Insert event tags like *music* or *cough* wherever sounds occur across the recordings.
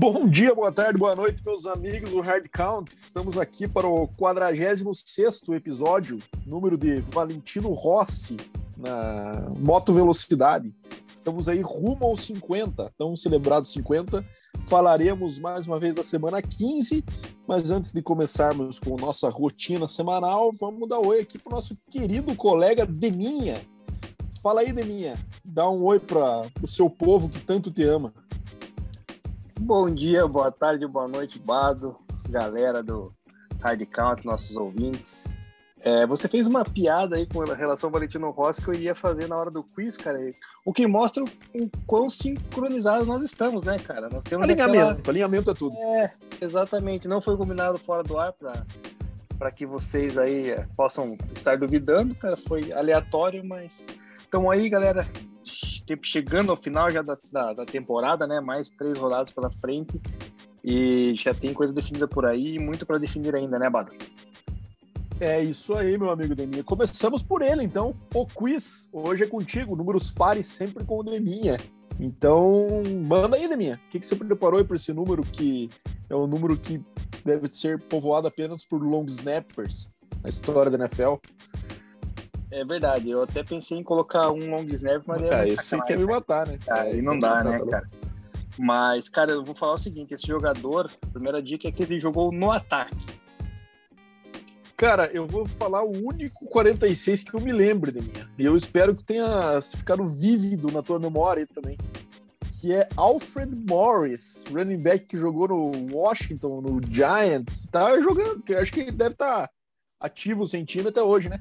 Bom dia, boa tarde, boa noite, meus amigos do Hard Count. Estamos aqui para o 46 episódio, número de Valentino Rossi na Moto Velocidade. Estamos aí rumo aos 50, tão celebrados 50. Falaremos mais uma vez da semana 15, mas antes de começarmos com nossa rotina semanal, vamos dar oi aqui para o nosso querido colega Deminha. Fala aí, Deminha. Dá um oi para o seu povo que tanto te ama. Bom dia, boa tarde, boa noite, Bado, galera do Hard Count, nossos ouvintes. É, você fez uma piada aí com relação ao Valentino Rossi que eu iria fazer na hora do quiz, cara. O que mostra o quão sincronizados nós estamos, né, cara? Nós temos alinhamento, aquela... alinhamento é tudo. É, exatamente. Não foi combinado fora do ar para que vocês aí é, possam estar duvidando, cara. Foi aleatório, mas estamos aí, galera chegando ao final já da, da, da, temporada, né? Mais três rodadas pela frente e já tem coisa definida por aí e muito para definir ainda, né, Bado? É isso aí, meu amigo Deminha. Começamos por ele, então. O quiz hoje é contigo. Números pares sempre com o Deminha. Então, manda aí, Deminha. O que, que você preparou aí para esse número que é um número que deve ser povoado apenas por long snappers na história da NFL? É verdade, eu até pensei em colocar um long snap, mas... É, esse você quer me matar, né? Aí não dá, né, cara? Mas, cara, eu vou falar o seguinte, esse jogador, a primeira dica é que ele jogou no ataque. Cara, eu vou falar o único 46 que eu me lembro de minha. E eu espero que tenha ficado vívido na tua memória também. Que é Alfred Morris, running back que jogou no Washington, no Giants. Tá jogando, acho que ele deve estar tá ativo sem time até hoje, né?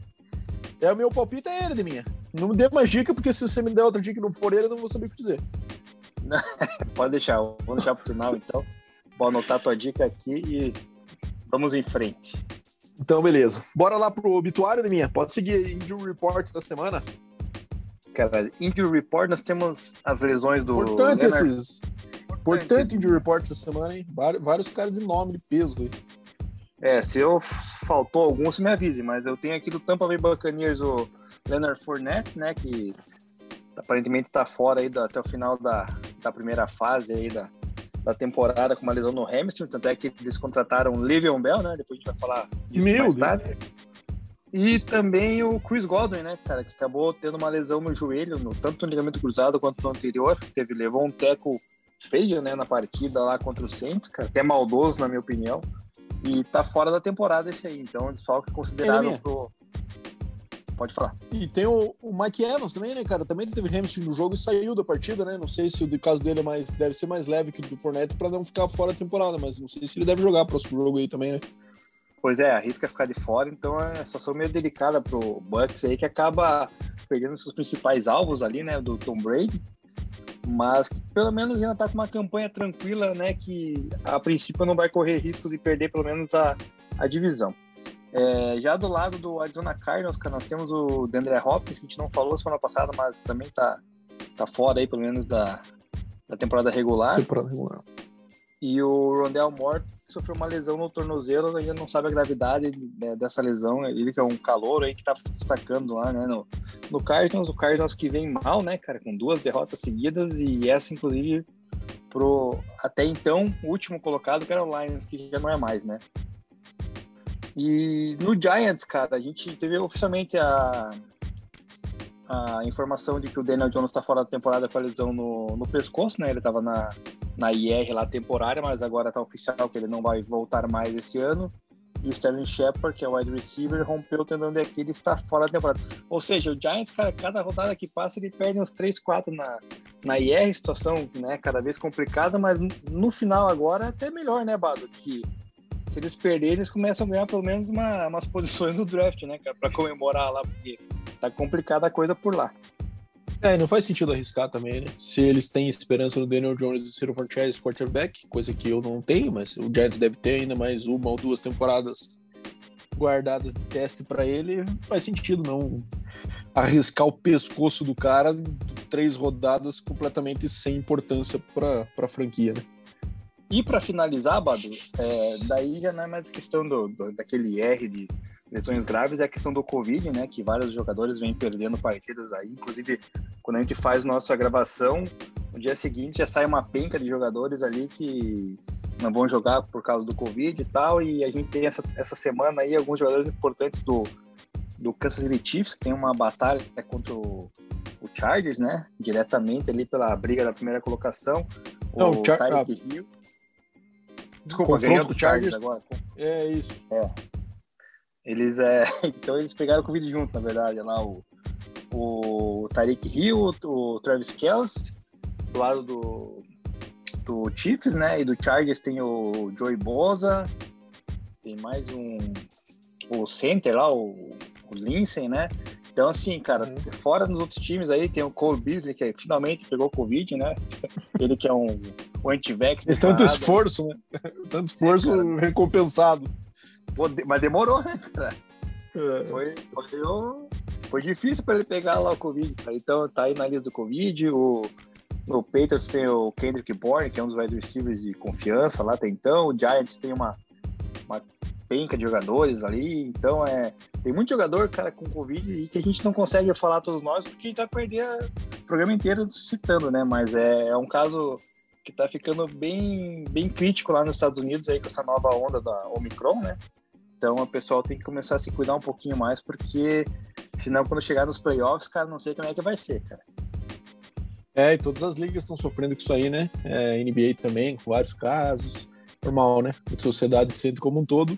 É o meu palpite é ele de minha. Não me dê mais dica, porque se você me der outra dica que não for ele, eu não vou saber o que dizer. *laughs* Pode deixar, vamos deixar pro final então. Vou anotar a tua dica aqui e vamos em frente. Então, beleza. Bora lá pro obituário, de minha. Pode seguir Injury Report da semana. Cara, Injury Report, nós temos as lesões do. Importante Leonard. esses. Importante Injury Report essa semana, hein? Vários caras de nome, de peso aí. É, se eu faltou algum, você me avise, mas eu tenho aqui do Tampa Bay Buccaneers o Leonard Fournette, né, que aparentemente está fora aí até o final da, da primeira fase aí da, da temporada com uma lesão no hamstring, tanto é que eles contrataram o Livion Bell, né, depois a gente vai falar disso Meu mais tarde. E também o Chris Godwin, né, cara, que acabou tendo uma lesão no joelho, no, tanto no ligamento cruzado quanto no anterior, teve, levou um teco feio, né, na partida lá contra o Saints, cara, até maldoso, na minha opinião. E tá fora da temporada esse aí, então é um desfalque considerável pro. Pode falar. E tem o, o, Mike Evans também, né, cara? Também teve hamstring no jogo e saiu da partida, né? Não sei se o caso dele é mais, deve ser mais leve que o do Fournette para não ficar fora da temporada, mas não sei se ele deve jogar próximo jogo aí também, né? Pois é, arrisca ficar de fora, então é uma situação meio delicada pro Bucks aí, que acaba perdendo seus principais alvos ali, né, do Tom Brady mas pelo menos ainda está com uma campanha tranquila, né? Que a princípio não vai correr riscos de perder pelo menos a, a divisão. É, já do lado do Arizona Cardinals, nós temos o Deandre Hopkins, que a gente não falou semana passada, mas também tá, tá fora aí, pelo menos, da, da temporada regular. Temporada regular. E o Rondell Moore sofreu uma lesão no tornozelo, ainda não sabe a gravidade né, dessa lesão. Ele que é um calor aí que tá destacando lá, né, no, no Cardinals. O Cardinals que vem mal, né, cara, com duas derrotas seguidas e essa, inclusive, pro até então último colocado, que era o Lions, que já não é mais, né. E no Giants, cara, a gente teve oficialmente a, a informação de que o Daniel Jones está fora da temporada com a lesão no, no pescoço, né? Ele estava na, na IR lá temporária, mas agora está oficial que ele não vai voltar mais esse ano. E o Sterling Shepard, que é o wide receiver, rompeu o tendão de Aquiles está fora da temporada. Ou seja, o Giants, cara, cada rodada que passa ele perde uns 3, 4 na, na IR, situação né, cada vez complicada, mas no final agora é até melhor, né, Bado? Que se eles perderem, eles começam a ganhar pelo menos uma, umas posições no draft, né, cara, para comemorar lá, porque tá complicada a coisa por lá. É, não faz sentido arriscar também, né? Se eles têm esperança no Daniel Jones de ser o franchise quarterback, coisa que eu não tenho, mas o Giants deve ter ainda mais uma ou duas temporadas guardadas de teste para ele, faz sentido não arriscar o pescoço do cara três rodadas completamente sem importância para a franquia, né? E para finalizar, Badu, é, daí já não é mais questão do, do, daquele R de lesões graves é a questão do Covid, né? Que vários jogadores vêm perdendo partidas aí. Inclusive, quando a gente faz nossa gravação, no dia seguinte já sai uma penca de jogadores ali que não vão jogar por causa do Covid e tal, e a gente tem essa, essa semana aí alguns jogadores importantes do, do Kansas City Chiefs, que tem uma batalha contra o, o Chargers, né? Diretamente ali pela briga da primeira colocação. Não, o Char Tyreek Hill. Desculpa, ganhou do Chargers, Chargers agora. É isso. É. Eles, é... *laughs* então eles pegaram o Covid junto, na verdade, lá o, o Tariq Hill, o Travis Kelce, do lado do, do Chiefs, né? E do Chargers tem o Joey Boza, tem mais um o center lá, o, o Lindsay, né? Então, assim, cara, uhum. fora nos outros times aí, tem o Cole Beasley, que finalmente pegou o Covid, né? *laughs* Ele que é um, um anti-vax. Tanto esforço, né? *laughs* Tanto esforço é, recompensado. Mas demorou, né, cara? É. Foi, foi, foi difícil para ele pegar lá o Covid, cara. Então, tá aí na lista do Covid. O, no Patriots tem o Kendrick Bourne, que é um dos wide receivers de confiança lá até então. O Giants tem uma, uma penca de jogadores ali. Então, é, tem muito jogador, cara, com Covid e que a gente não consegue falar todos nós porque a gente vai perder o programa inteiro citando, né? Mas é, é um caso que tá ficando bem, bem crítico lá nos Estados Unidos aí com essa nova onda da Omicron, né? Então, o pessoal tem que começar a se cuidar um pouquinho mais porque senão quando chegar nos playoffs, cara, não sei como é que vai ser, cara. É, e todas as ligas estão sofrendo com isso aí, né? É, NBA também, com vários casos. Normal, né? A sociedade sente como um todo.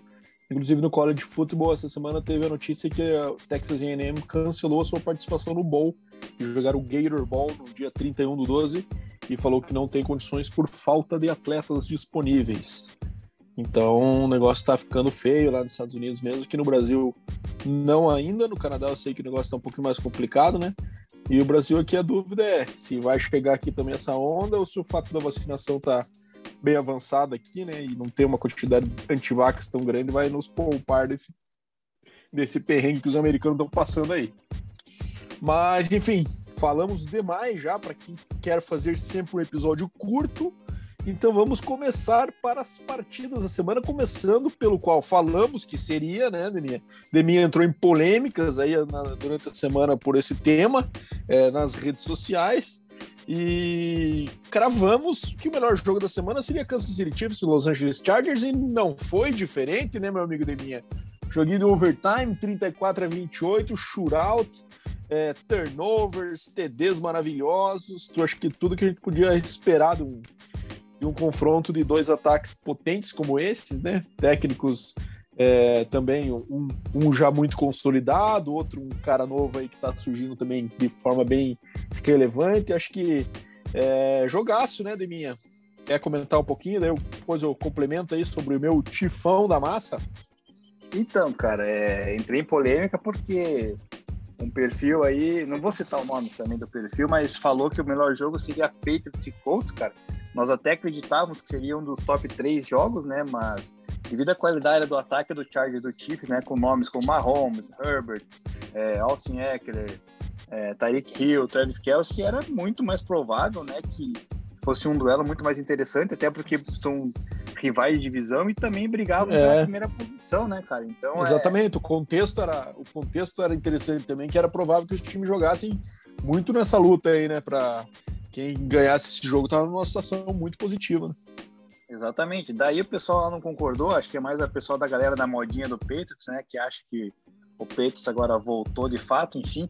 Inclusive no college football, essa semana teve a notícia que a Texas A&M cancelou a sua participação no Bowl e jogar o Gator Bowl no dia 31 do 12 e falou que não tem condições por falta de atletas disponíveis. Então o negócio está ficando feio lá nos Estados Unidos mesmo, que no Brasil não ainda, no Canadá eu sei que o negócio está um pouquinho mais complicado, né? E o Brasil aqui a dúvida é se vai chegar aqui também essa onda ou se o fato da vacinação tá bem avançada aqui, né, e não ter uma quantidade de antivax tão grande vai nos poupar desse desse perrengue que os americanos estão passando aí. Mas enfim, falamos demais já para quem quer fazer sempre um episódio curto. Então vamos começar para as partidas da semana, começando pelo qual falamos que seria, né, Deminha? Deminha entrou em polêmicas aí na, durante a semana por esse tema é, nas redes sociais e cravamos que o melhor jogo da semana seria Kansas City Chiefs e Los Angeles Chargers e não foi diferente, né, meu amigo Deminha? Joguinho de overtime, 34 a 28, shootout, é, turnovers, TDs maravilhosos. Tu acha que tudo que a gente podia esperar de um, de um confronto de dois ataques potentes como esses, né? Técnicos é, também, um, um, já muito consolidado, outro um cara novo aí que está surgindo também de forma bem relevante. Acho que é, jogaço, né, Deminha? Quer comentar um pouquinho? Daí eu, depois eu complemento aí sobre o meu tifão da massa. Então, cara, é, entrei em polêmica porque um perfil aí, não vou citar o nome também do perfil, mas falou que o melhor jogo seria Patriots e Colts, cara. Nós até acreditávamos que seria um dos top 3 jogos, né? Mas devido à qualidade do ataque do Chargers do Chiefs, né? Com nomes como Mahomes, Herbert, é, Austin Eckler, é, Tyreek Hill, Travis Kelsey, era muito mais provável, né? Que fosse um duelo muito mais interessante, até porque são rivais de divisão e também brigavam é. na primeira posição, né, cara? Então é exatamente. É... O contexto era o contexto era interessante também, que era provável que os times jogassem muito nessa luta aí, né, para quem ganhasse esse jogo estava numa situação muito positiva. Né? Exatamente. Daí o pessoal não concordou, acho que é mais a pessoa da galera da modinha do Patriots, né, que acha que o Patriots agora voltou de fato, enfim.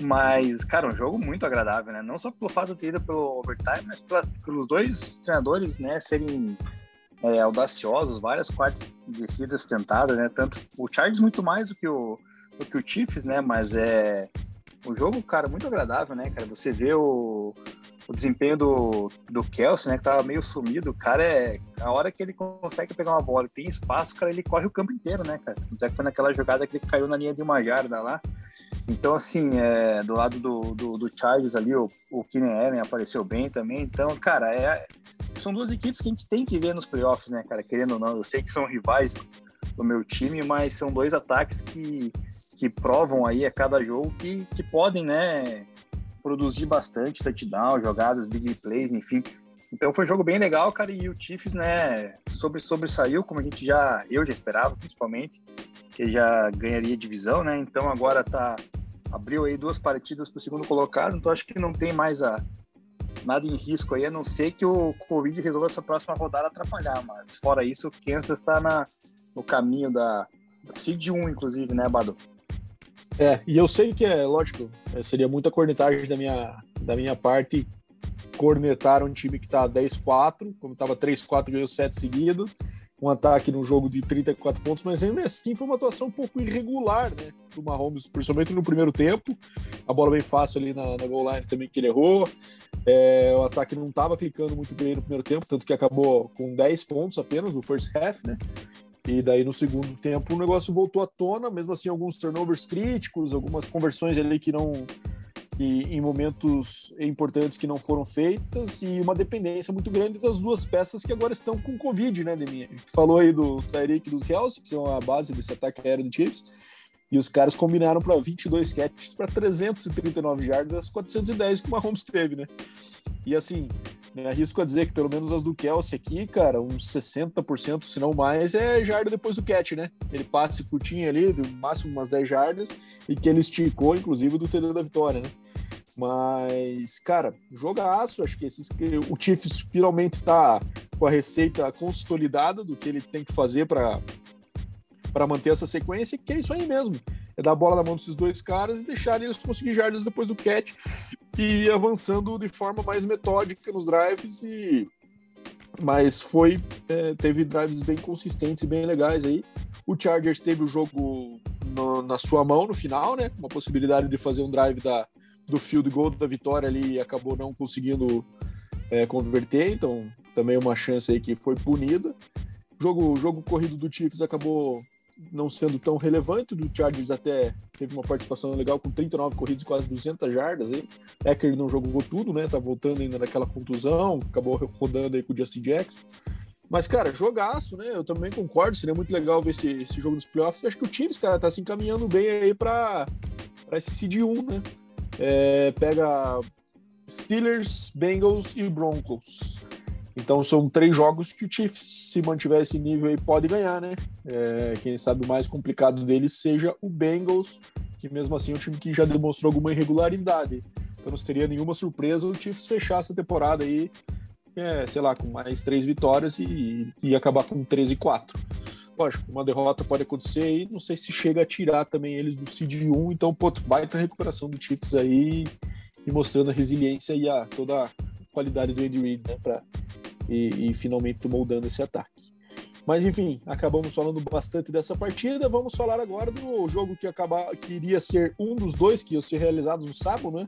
Mas, cara, um jogo muito agradável, né? Não só pelo fato de ter ido pelo overtime, mas pelos dois treinadores, né, serem é, audaciosos, várias quartas descidas tentadas, né? Tanto o Chargers muito mais do que o, do que o Chiefs, né? Mas é um jogo, cara, muito agradável, né, cara? Você vê o, o desempenho do, do Kelsey, né, que tava meio sumido, o cara é. A hora que ele consegue pegar uma bola e tem espaço, cara, ele corre o campo inteiro, né, cara? Até que foi naquela jogada que ele caiu na linha de uma jarda lá. Então, assim, é, do lado do, do, do Chargers ali, o, o Keenan Allen apareceu bem também. Então, cara, é, são duas equipes que a gente tem que ver nos playoffs, né, cara? Querendo ou não, eu sei que são rivais do meu time, mas são dois ataques que, que provam aí a cada jogo que, que podem, né, produzir bastante touchdown, jogadas, big plays, enfim. Então foi um jogo bem legal, cara, e o Chiefs, né, sobre sobressaiu, como a gente já, eu já esperava, principalmente, que já ganharia divisão, né? Então agora tá abriu aí duas partidas para o segundo colocado, então acho que não tem mais a nada em risco aí, a não ser que o Covid resolva essa próxima rodada atrapalhar, mas fora isso, o Kansas está no caminho da, Seed 1, inclusive, né, Bado? É, e eu sei que é, lógico, é, seria muita cornetagem da minha, da minha parte cornetar um time que tá 10-4, como estava 3-4, ganhou 7 seguidas, um ataque no jogo de 34 pontos, mas ainda assim foi uma atuação um pouco irregular, né, do Mahomes, principalmente no primeiro tempo, a bola bem fácil ali na, na goal line também que ele errou, é, o ataque não estava clicando muito bem no primeiro tempo, tanto que acabou com 10 pontos apenas no first half, né, e daí no segundo tempo o negócio voltou à tona, mesmo assim alguns turnovers críticos, algumas conversões ali que não que, em momentos importantes que não foram feitas e uma dependência muito grande das duas peças que agora estão com Covid, né, Deminha? Falou aí do Tyreek e do Kelsey, que são a base desse ataque aéreo do Chiefs, e os caras combinaram para 22 catches para 339 jardas, 410 que o Mahomes teve, né? E assim, né, arrisco a dizer que pelo menos as do Kelsey aqui, cara, uns 60%, se não mais, é jarda depois do catch, né? Ele passa e curtinho ali, no máximo umas 10 jardas, e que ele esticou, inclusive, do TD da vitória, né? Mas, cara, jogaço. Acho que esses, o Chiefs finalmente tá com a receita consolidada do que ele tem que fazer para manter essa sequência, que é isso aí mesmo é dar a bola na mão desses dois caras e deixar eles conseguir jardas depois do catch e ir avançando de forma mais metódica nos drives e mas foi é, teve drives bem consistentes e bem legais aí. O Chargers teve o jogo no, na sua mão no final né? Uma possibilidade de fazer um drive da, do field goal da vitória ali e acabou não conseguindo é, converter então também uma chance aí que foi punida. Jogo jogo corrido do Chiefs acabou não sendo tão relevante, do Chargers até teve uma participação legal com 39 corridas quase 200 jardas aí. Ecker não jogou tudo, né? Tá voltando ainda naquela contusão, acabou rodando aí com o Justin Jackson. Mas, cara, jogaço, né? Eu também concordo, seria muito legal ver esse, esse jogo nos playoffs. Acho que o Chiefs, cara, tá se encaminhando bem aí para esse seed 1, né? É, pega Steelers, Bengals e Broncos. Então são três jogos que o Chiefs, se mantiver esse nível aí, pode ganhar, né? É, quem sabe o mais complicado deles seja o Bengals, que mesmo assim é um time que já demonstrou alguma irregularidade. Então não seria nenhuma surpresa o Chiefs fechar essa temporada aí, é, sei lá, com mais três vitórias e, e acabar com 13 e 4. Lógico, uma derrota pode acontecer aí, não sei se chega a tirar também eles do Seed 1, então, pô, baita recuperação do Chiefs aí e mostrando a resiliência e a toda a qualidade do Andy Reid, né, para e, e finalmente moldando esse ataque. Mas enfim, acabamos falando bastante dessa partida. Vamos falar agora do jogo que, acaba, que iria ser um dos dois que iam ser realizados no sábado, né?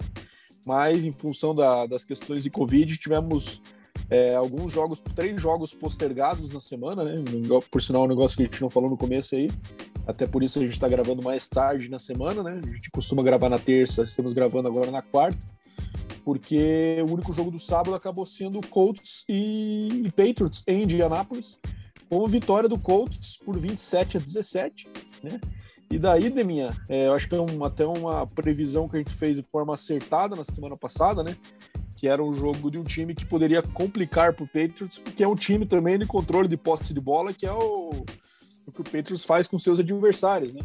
Mas em função da, das questões de Covid, tivemos é, alguns jogos, três jogos postergados na semana, né? Por sinal, um negócio que a gente não falou no começo aí. Até por isso a gente está gravando mais tarde na semana, né? A gente costuma gravar na terça, estamos gravando agora na quarta porque o único jogo do sábado acabou sendo Colts e Patriots em Indianápolis, com vitória do Colts por 27 a 17, né? E daí, Deminha, é, eu acho que é um, até uma previsão que a gente fez de forma acertada na semana passada, né? Que era um jogo de um time que poderia complicar para o Patriots, porque é um time também de controle de posse de bola, que é o, o que o Patriots faz com seus adversários, né?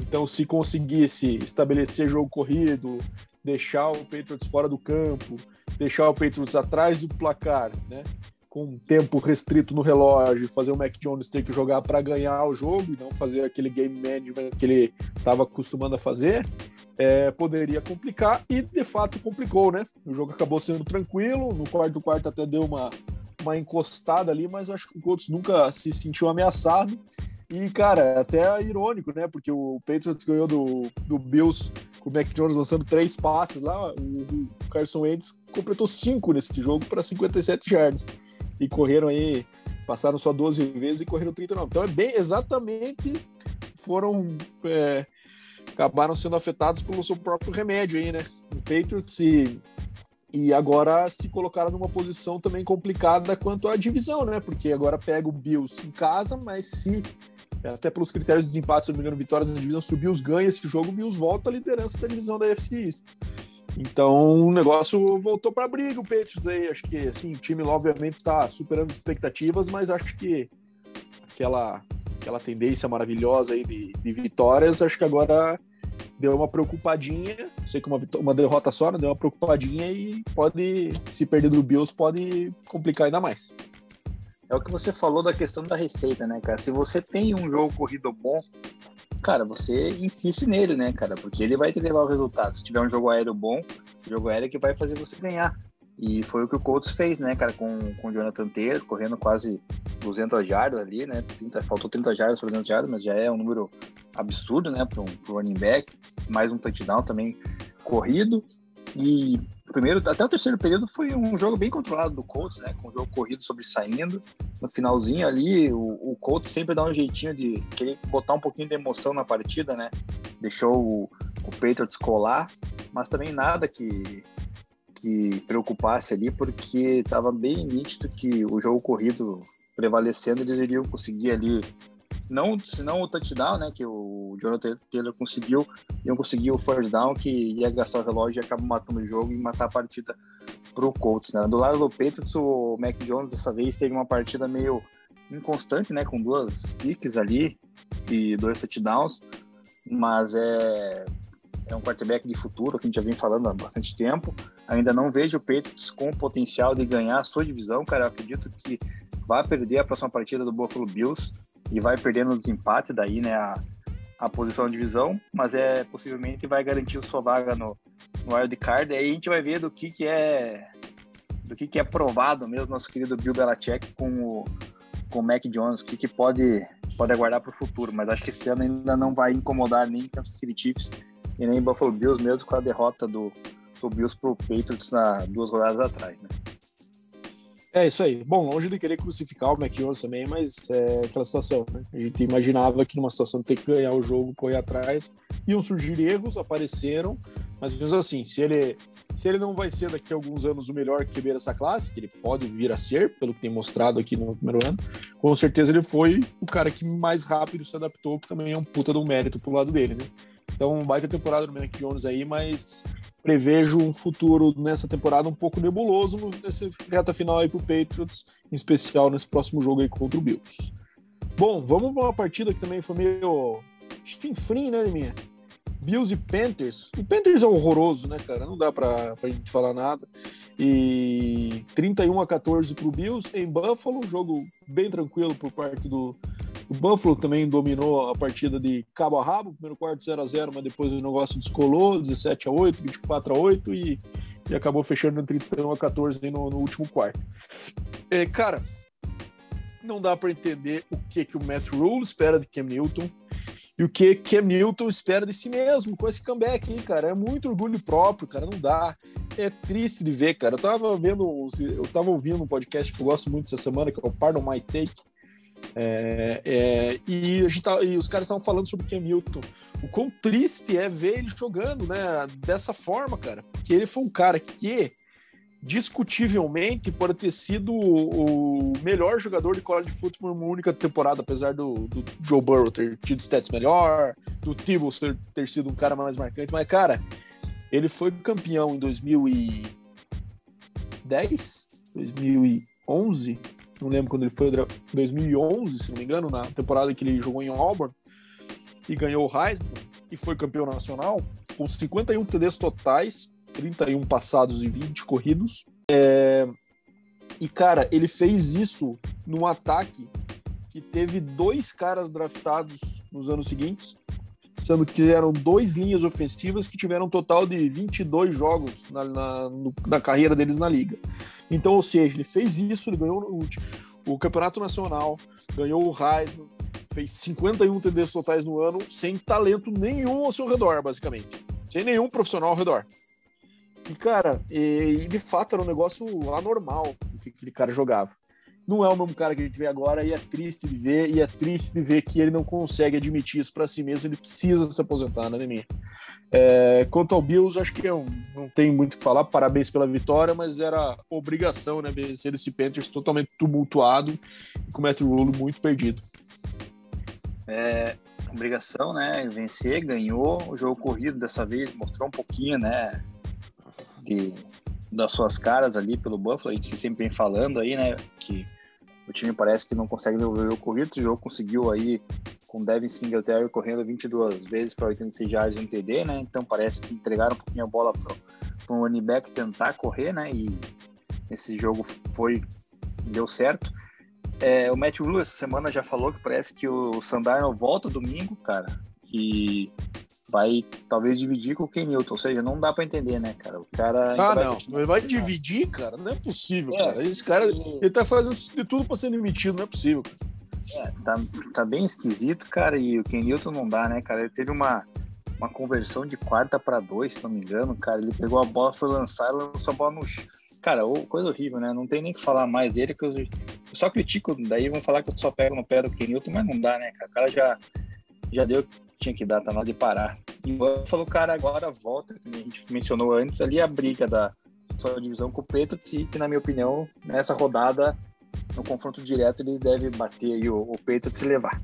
Então, se conseguisse estabelecer jogo corrido, deixar o Patriots fora do campo, deixar o Patriots atrás do placar, né? Com tempo restrito no relógio, fazer o Mac Jones ter que jogar para ganhar o jogo e não fazer aquele game management que ele estava acostumando a fazer, é, poderia complicar e de fato complicou, né? O jogo acabou sendo tranquilo, no quarto quarto até deu uma, uma encostada ali, mas acho que o Colts nunca se sentiu ameaçado e, cara, até é irônico, né? Porque o Patriots ganhou do, do Bills o Mac Jones lançando três passes lá. O, Carson Wentz completou cinco nesse jogo para 57 yards. E correram aí, passaram só 12 vezes e correram 39. Então é bem exatamente foram. É, acabaram sendo afetados pelo seu próprio remédio aí, né? O Patriots e, e agora se colocaram numa posição também complicada quanto à divisão, né? Porque agora pega o Bills em casa, mas se até pelos critérios de desempate, se não me engano, vitórias da divisão, se o Bills ganha esse jogo, Bills volta à liderança da divisão da FC East. Então o negócio voltou para briga, o Patriots aí. Acho que assim, o time obviamente está superando expectativas, mas acho que aquela, aquela tendência maravilhosa aí de, de vitórias, acho que agora deu uma preocupadinha, sei que uma, uma derrota só, né? deu uma preocupadinha e pode, se perder do Bills, pode complicar ainda mais. É o que você falou da questão da receita, né, cara? Se você tem um jogo corrido bom, cara, você insiste nele, né, cara? Porque ele vai te levar o resultado. Se tiver um jogo aéreo bom, jogo aéreo que vai fazer você ganhar. E foi o que o Colts fez, né, cara, com, com o Jonathan Taylor, correndo quase 200 jardas ali, né? 30, faltou 30 jardas para 200 jardas, mas já é um número absurdo, né, para um running back. Mais um touchdown também corrido. E primeiro, até o terceiro período foi um jogo bem controlado do Colts, né? Com o jogo corrido sobressaindo. No finalzinho ali, o, o Colts sempre dá um jeitinho de querer botar um pouquinho de emoção na partida, né? Deixou o, o Patriots colar, mas também nada que, que preocupasse ali, porque estava bem nítido que o jogo corrido prevalecendo, eles iriam conseguir ali não, se não o touchdown, né, que o Jonathan Taylor conseguiu, iam conseguir o first down, que ia gastar o relógio e acaba matando o jogo e matar a partida pro Colts, né. Do lado do Patriots, o Mac Jones dessa vez teve uma partida meio inconstante, né, com duas picks ali e dois touchdowns, mas é, é um quarterback de futuro, que a gente já vem falando há bastante tempo. Ainda não vejo o Patriots com o potencial de ganhar a sua divisão, cara. Eu acredito que vai perder a próxima partida do Buffalo Bills e vai perdendo os empates daí, né, a, a posição de divisão, mas é possivelmente vai garantir sua vaga no, no wild card. Aí a gente vai ver do que que é do que que é provado mesmo nosso querido Bill Belichick com o com o Mac Jones, o que que pode pode aguardar para o futuro, mas acho que esse ano ainda não vai incomodar nem Kansas City Chiefs e nem Buffalo Bills mesmo com a derrota do, do Bills pro Patriots na duas rodadas atrás, né? É isso aí. Bom, longe de querer crucificar o Mac Jones também, mas é aquela situação, né? A gente imaginava que numa situação de ter que ganhar o jogo, correr atrás, iam surgir erros, apareceram, mas mesmo assim, se ele, se ele não vai ser daqui a alguns anos o melhor QB dessa classe, que ele pode vir a ser, pelo que tem mostrado aqui no primeiro ano, com certeza ele foi o cara que mais rápido se adaptou, que também é um puta um mérito pro lado dele, né? Então, baita temporada do Mac Jones aí, mas prevejo um futuro nessa temporada um pouco nebuloso nessa reta final aí pro Patriots, em especial nesse próximo jogo aí contra o Bills. Bom, vamos para uma partida que também foi meio chinfrim, né, minha? Bills e Panthers. O Panthers é horroroso, né, cara? Não dá pra, pra gente falar nada. E 31 a 14 pro Bills em Buffalo, um jogo bem tranquilo por parte do, o Buffalo também dominou a partida de cabo a rabo, primeiro quarto 0 a 0 mas depois o negócio descolou, 17 a 8 24 a 8 e, e acabou fechando em 31 a 14 no, no último quarto. É, cara, não dá para entender o que, que o Matt Rule espera de Cam Newton e o que Cam Newton espera de si mesmo com esse comeback aí, cara. É muito orgulho próprio, cara, não dá. É triste de ver, cara. Eu tava vendo, eu tava ouvindo um podcast que eu gosto muito essa semana, que é o Pardon My Take, é, é, e, tá, e, os caras estavam falando sobre o Newton. O quão triste é ver ele jogando né, dessa forma, cara. Porque ele foi um cara que, discutivelmente, pode ter sido o melhor jogador de college football em uma única temporada, apesar do, do Joe Burrow ter tido stats melhor, do Tebow ter, ter sido um cara mais marcante. Mas, cara, ele foi campeão em 2010, 2011 não lembro quando ele foi, 2011, se não me engano, na temporada que ele jogou em Auburn e ganhou o Heisman e foi campeão nacional, com 51 TDs totais, 31 passados e 20 corridos. É... E, cara, ele fez isso num ataque que teve dois caras draftados nos anos seguintes, sendo que eram dois linhas ofensivas que tiveram um total de 22 jogos na, na, no, na carreira deles na liga. Então, ou seja, ele fez isso, ele ganhou o, o Campeonato Nacional, ganhou o Heisman, fez 51 TDs totais no ano, sem talento nenhum ao seu redor, basicamente. Sem nenhum profissional ao redor. E, cara, e de fato era um negócio anormal o que aquele cara jogava não é o mesmo cara que a gente vê agora e é triste de ver, e é triste de ver que ele não consegue admitir isso para si mesmo, ele precisa se aposentar, né, Neminha? É, quanto ao Bills, acho que não tem muito o que falar, parabéns pela vitória, mas era obrigação, né, vencer esse Panthers totalmente tumultuado e com o Matthew Rule muito perdido. É, obrigação, né, vencer, ganhou, o jogo corrido dessa vez mostrou um pouquinho, né, de das suas caras ali pelo Buffalo, gente sempre vem falando aí, né, que o time parece que não consegue desenvolver o corrido, o jogo conseguiu aí com Devin Singletary correndo 22 vezes para 86 yards no TD, né? Então parece que entregaram um pouquinho a bola para o running back tentar correr, né? E esse jogo foi deu certo. É, o Matt Rule essa semana já falou que parece que o Sandarno volta domingo, cara, e vai talvez dividir com o Ken Newton, ou seja, não dá para entender, né, cara? O cara. Ah, não, ele vai dividir, cara? Não é possível, é, cara. Esse cara, ele tá fazendo de tudo para ser demitido, não é possível, cara. É, tá, tá bem esquisito, cara, e o Ken Newton não dá, né, cara? Ele teve uma, uma conversão de quarta para dois, se não me engano, cara. Ele pegou a bola, foi lançar e lançou a bola no chão. Cara, coisa horrível, né? Não tem nem que falar mais dele, que eu, eu só critico, daí vão falar que eu só pego no pé do Ken Newton, mas não dá, né, cara? O cara já, já deu tinha que dar, tá na hora de parar. E o falou, cara, agora volta, que a gente mencionou antes, ali a briga da sua divisão com o Preto, que na minha opinião, nessa rodada no confronto direto ele deve bater aí o, o peito de se levar.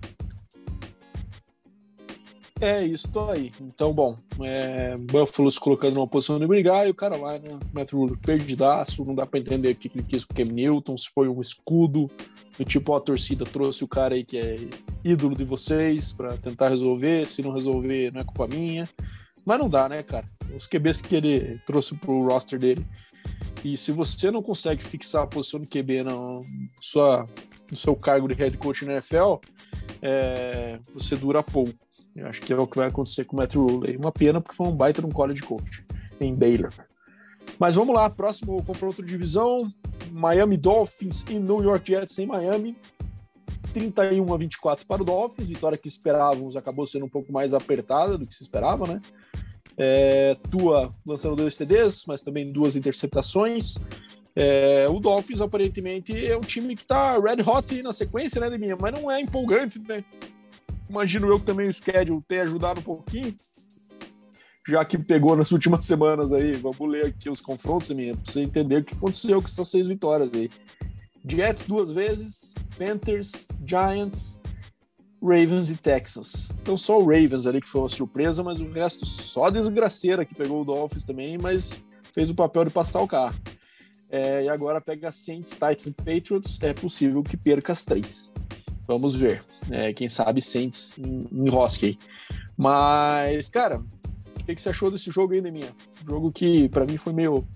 É isso aí. Então, bom, é, Buffalo se colocando numa posição de brigar e o cara lá, né? Rule perdidaço, não dá pra entender o que ele quis com o Cam Newton, se foi um escudo, do tipo, a torcida trouxe o cara aí que é ídolo de vocês para tentar resolver, se não resolver não é culpa minha. Mas não dá, né, cara? Os QBs que ele trouxe pro roster dele e se você não consegue fixar a posição do QB no, sua, no seu cargo de head coach na NFL, é, você dura pouco. Eu acho que é o que vai acontecer com o Matt Rule. Uma pena porque foi um baita no college coach em Baylor. Mas vamos lá, próximo confronto de divisão: Miami Dolphins e New York Jets em Miami. 31 a 24 para o Dolphins, vitória que esperávamos acabou sendo um pouco mais apertada do que se esperava, né? É, Tua lançando dois TDs, mas também duas interceptações. É, o Dolphins, aparentemente, é um time que tá red hot na sequência, né, Deminha? Mas não é empolgante, né? Imagino eu que também o schedule tenha ajudado um pouquinho, já que pegou nas *laughs* últimas semanas aí. Vamos ler aqui os confrontos, Deminha, pra você entender o que aconteceu com essas seis vitórias aí. Jets duas vezes, Panthers, Giants, Ravens e Texans. Então só o Ravens ali que foi uma surpresa, mas o resto só desgraceira que pegou o Dolphins também, mas fez o papel de passar o carro. É, e agora pega Saints, Titans e Patriots, é possível que perca as três. Vamos ver. É, quem sabe Saints enrosque aí. Mas, cara, o que, que você achou desse jogo aí, Neminha? Jogo que para mim foi meio,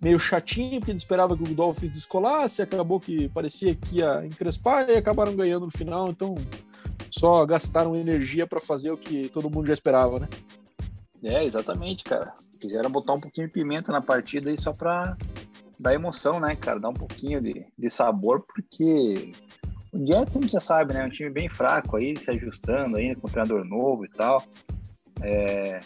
meio chatinho, porque esperava que o Dolphins descolasse, acabou que parecia que ia encrespar e acabaram ganhando no final, então só gastaram energia para fazer o que todo mundo já esperava, né? É, exatamente, cara. Quiseram botar um pouquinho de pimenta na partida aí só para dar emoção, né, cara? Dar um pouquinho de, de sabor, porque o Jets, você sabe, né? É um time bem fraco aí, se ajustando ainda com um treinador novo e tal. É,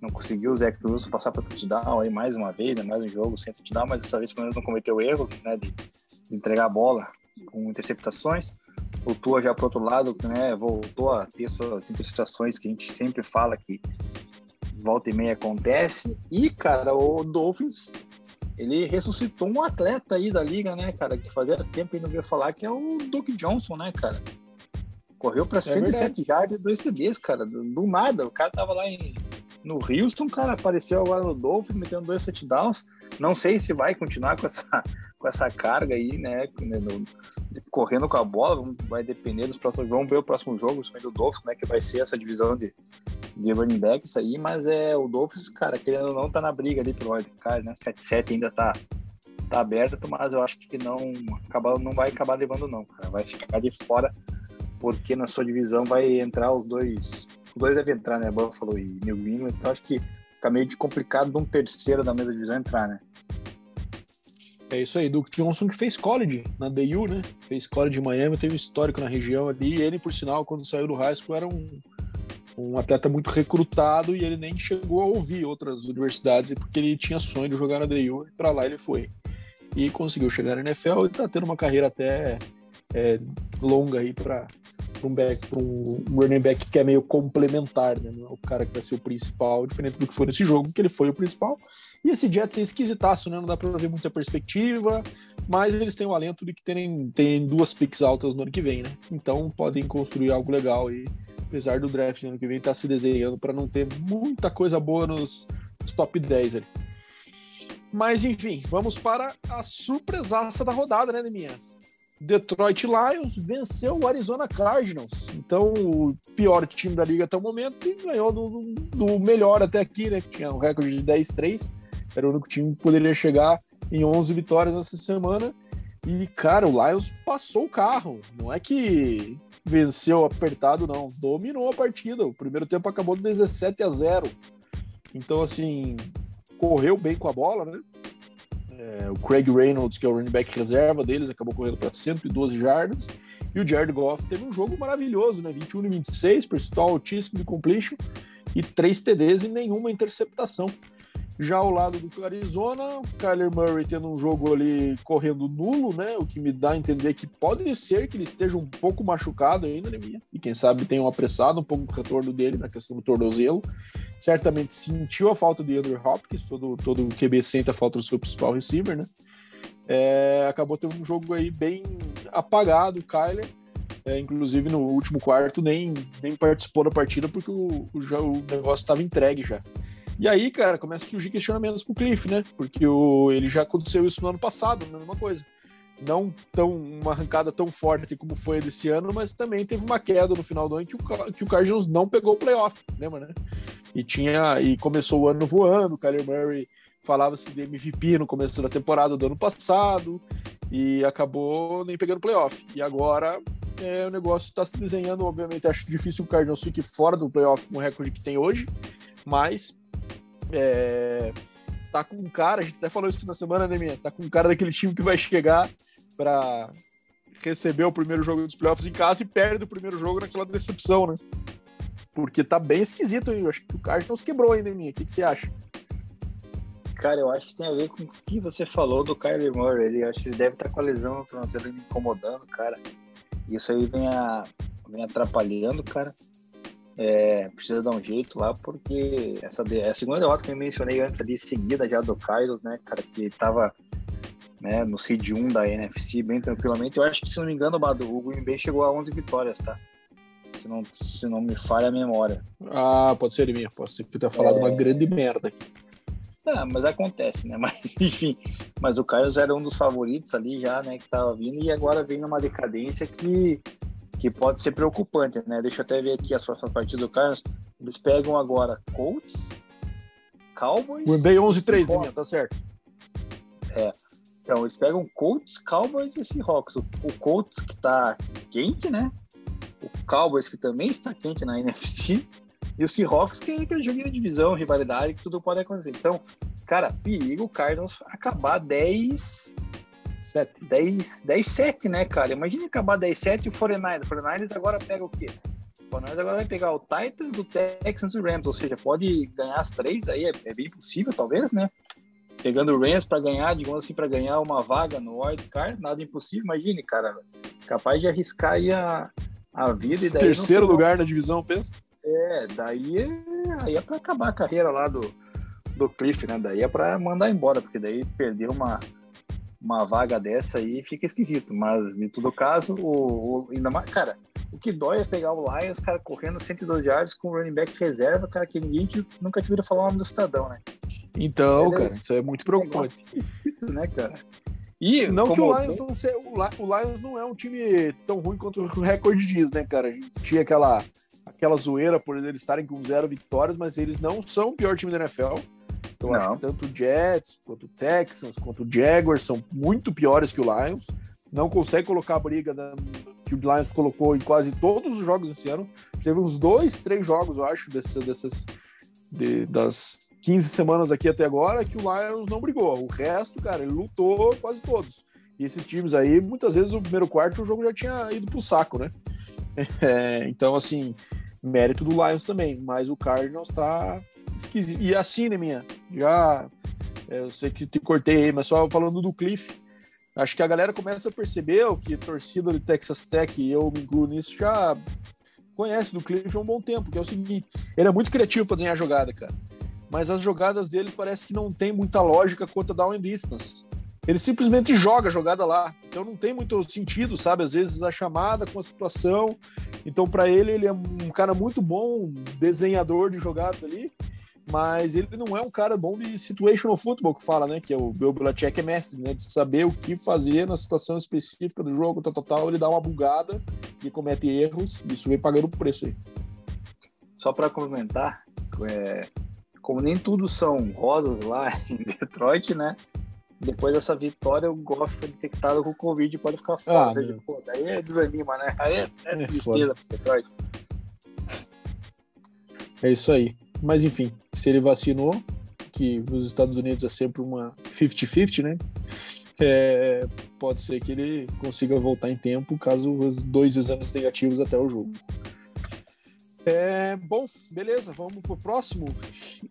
não conseguiu o Zé Cruz passar para touchdown aí mais uma vez, né? mais um jogo sem touchdown, mas dessa vez pelo menos não cometeu erros, né? De, de entregar a bola com interceptações o Tua já para outro lado, né, voltou a ter suas interceptações que a gente sempre fala que volta e meia acontece. E, cara, o Dolphins, ele ressuscitou um atleta aí da liga, né, cara, que fazia tempo que não via falar, que é o Duke Johnson, né, cara. Correu para é 107 jardas e dois TDs, cara, do, do, nada. O cara tava lá em, no Houston, cara, apareceu agora no Dolphins, metendo dois touchdowns. Não sei se vai continuar com essa, *laughs* com essa carga aí, né, no, correndo com a bola, vai depender dos próximos. Vamos ver o próximo jogo, do Dolphins, como é que vai ser essa divisão de, de running backs aí, mas é o Dolphins, cara, querendo ou não, tá na briga ali pelo wildcard, né? 7-7 ainda tá, tá aberto, mas eu acho que não, acaba, não vai acabar levando, não, cara. Vai ficar de fora, porque na sua divisão vai entrar os dois. Os dois devem entrar, né? Buffalo e New England, então acho que fica meio de complicado de um terceiro da mesma divisão entrar, né? É isso aí, Duke Johnson que fez college na DU, né? Fez college em Miami, teve histórico na região ali. Ele, por sinal, quando saiu do high school, era um, um atleta muito recrutado e ele nem chegou a ouvir outras universidades porque ele tinha sonho de jogar na DU e para lá ele foi. E conseguiu chegar na NFL e tá tendo uma carreira até é, longa aí para um back, um running back que é meio complementar, né? É o cara que vai ser o principal, diferente do que foi nesse jogo, que ele foi o principal. E esse Jets é esquisitaço, né? Não dá para ver muita perspectiva, mas eles têm o alento de que terem, terem duas picks altas no ano que vem, né? Então podem construir algo legal e apesar do draft no ano que vem estar tá se desenhando para não ter muita coisa boa nos, nos top 10 ali. Mas enfim, vamos para a surpresaça da rodada, né, Deminha? Detroit Lions venceu o Arizona Cardinals. Então, o pior time da liga até o momento e ganhou do, do melhor até aqui, né? Tinha um recorde de 10-3. Era o único time que poderia chegar em 11 vitórias essa semana. E, cara, o Lions passou o carro. Não é que venceu apertado, não. Dominou a partida. O primeiro tempo acabou 17 a 0. Então, assim, correu bem com a bola, né? É, o Craig Reynolds, que é o running back reserva deles, acabou correndo para 112 jardas. E o Jared Goff teve um jogo maravilhoso, né? 21 e 26, percentual altíssimo de completion e 3 TDs e nenhuma interceptação. Já ao lado do Arizona, o Kyler Murray tendo um jogo ali correndo nulo, né? O que me dá a entender que pode ser que ele esteja um pouco machucado ainda, né, minha? E quem sabe tenha um apressado um pouco o retorno dele na questão do tornozelo. Certamente sentiu a falta de Andrew Hopkins, todo, todo o QB sente a falta do seu principal receiver, né? É, acabou tendo um jogo aí bem apagado, o Kyler. É, inclusive no último quarto nem, nem participou da partida porque o, o, o negócio estava entregue já. E aí, cara, começa a surgir questionamentos pro Cliff, né? Porque o, ele já aconteceu isso no ano passado, a mesma coisa. Não tão uma arrancada tão forte como foi desse ano, mas também teve uma queda no final do ano que o, que o Cardinals não pegou o playoff, lembra, né? E tinha e começou o ano voando, o Kyler Murray falava-se de MVP no começo da temporada do ano passado e acabou nem pegando playoff. E agora é, o negócio está se desenhando, obviamente acho difícil o Cardinals fique fora do playoff com o recorde que tem hoje, mas é, tá com um cara, a gente até falou isso na semana, né, minha? Tá com um cara daquele time que vai chegar para receber o primeiro jogo dos playoffs em casa e perde o primeiro jogo naquela decepção, né? Porque tá bem esquisito aí. Eu acho que o Cardinals quebrou ainda mim. O que, que você acha? Cara, eu acho que tem a ver com o que você falou do Kyler Murray. Ele acho que ele deve estar com a lesão no tornozelo me incomodando, cara. Isso aí vem, a, vem atrapalhando, cara. É, precisa dar um jeito lá, porque essa é a segunda derrota que eu mencionei antes ali, seguida já do Carlos, né, cara, que tava né, no seed 1 da NFC bem tranquilamente. Eu acho que, se não me engano, o Green Bay chegou a 11 vitórias, tá? Se não, se não me falha a memória. Ah, pode ser minha, pode ser que eu tenha falado é... uma grande merda aqui. Não, mas acontece, né? *laughs* Mas, enfim, mas o Carlos era um dos favoritos ali já, né, que tava vindo, e agora vem numa decadência que que pode ser preocupante, né? Deixa eu até ver aqui as próximas partidas do Carlos. Eles pegam agora Colts, Cowboys. Bay 11-3, né, tá certo. É. Então, eles pegam Colts, Cowboys e Seahawks. O, o Colts que tá quente, né? O Cowboys que também está quente na NFC. E o Seahawks que é aquele joguinho de divisão, rivalidade, que tudo pode acontecer. Então, cara, perigo o Cardinals acabar 10 7. 10, 10 7, né, cara? Imagina acabar 10 7 e o 49ers. O 49ers agora pega o quê? O 49ers agora vai pegar o Titans, o Texans e o Rams. Ou seja, pode ganhar as três aí, é, é bem possível, talvez, né? Pegando o Rams para ganhar, digamos assim, para ganhar uma vaga no Wild Card, nada impossível. Imagine, cara, capaz de arriscar aí a, a vida. E daí Terceiro lugar na divisão, pensa? É, daí é, aí é para acabar a carreira lá do, do Cliff, né? Daí é para mandar embora, porque daí perdeu uma uma vaga dessa aí fica esquisito. Mas, em todo caso, o, o, ainda mais, cara, o que dói é pegar o Lions, cara, correndo 102 yards com o running back reserva, cara, que ninguém nunca te viu falar o nome do cidadão, né? Então, é, cara, isso é muito preocupante. Esquisito, né, cara? E não que o Lions não seja, o Lions não é um time tão ruim quanto o recorde diz, né, cara? A gente tinha aquela aquela zoeira por eles estarem com zero vitórias, mas eles não são o pior time da NFL. Eu não. acho que tanto o Jets, quanto o Texans, quanto o Jaguars são muito piores que o Lions. Não consegue colocar a briga da, que o Lions colocou em quase todos os jogos esse ano. Teve uns dois, três jogos, eu acho, dessas, dessas de, das 15 semanas aqui até agora, que o Lions não brigou. O resto, cara, ele lutou quase todos. E esses times aí, muitas vezes, no primeiro quarto, o jogo já tinha ido pro saco, né? *laughs* É, então, assim, mérito do Lions também. Mas o Cardinals tá, esquisito. E assim, né, minha? Já. É, eu sei que te cortei aí, mas só falando do Cliff. Acho que a galera começa a perceber o que torcida do Texas Tech, e eu me incluo nisso, já conhece do Cliff há um bom tempo, que é o seguinte: ele é muito criativo para desenhar jogada, cara. Mas as jogadas dele parece que não tem muita lógica quanto a down and distance. Ele simplesmente joga a jogada lá. Então não tem muito sentido, sabe? Às vezes a chamada com a situação. Então, para ele, ele é um cara muito bom, desenhador de jogadas ali mas ele não é um cara bom de situational football que fala, né? Que é o Bill Belichick é mestre, né? De saber o que fazer na situação específica do jogo, tal, tal, tal. Ele dá uma bugada e comete erros. Isso vem pagando o preço aí. Só para complementar, é, como nem tudo são rosas lá *laughs* em Detroit, né? Depois dessa vitória, o Goff foi detectado com Covid e pode ficar fora. Ah, seja, pô, daí é desanima, né? Aí é, é, é tristeza pro Detroit. É isso aí. Mas enfim, se ele vacinou, que nos Estados Unidos é sempre uma 50-50, né? É, pode ser que ele consiga voltar em tempo caso os dois exames negativos até o jogo. É, bom, beleza, vamos pro próximo.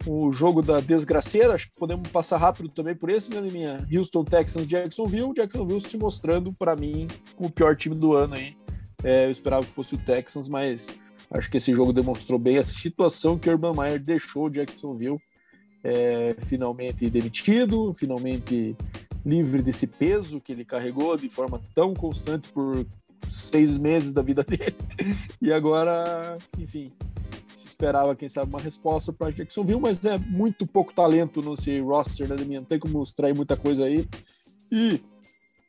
O jogo da desgraceira, acho que podemos passar rápido também por esse, né, minha Houston Texans Jacksonville. Jacksonville se mostrando para mim o pior time do ano aí. É, eu esperava que fosse o Texans, mas Acho que esse jogo demonstrou bem a situação que Urban Meyer deixou Jacksonville é, finalmente demitido, finalmente livre desse peso que ele carregou de forma tão constante por seis meses da vida *laughs* dele. E agora, enfim, se esperava, quem sabe, uma resposta para Jacksonville, mas é muito pouco talento seu roster, né, Não tem como extrair muita coisa aí. E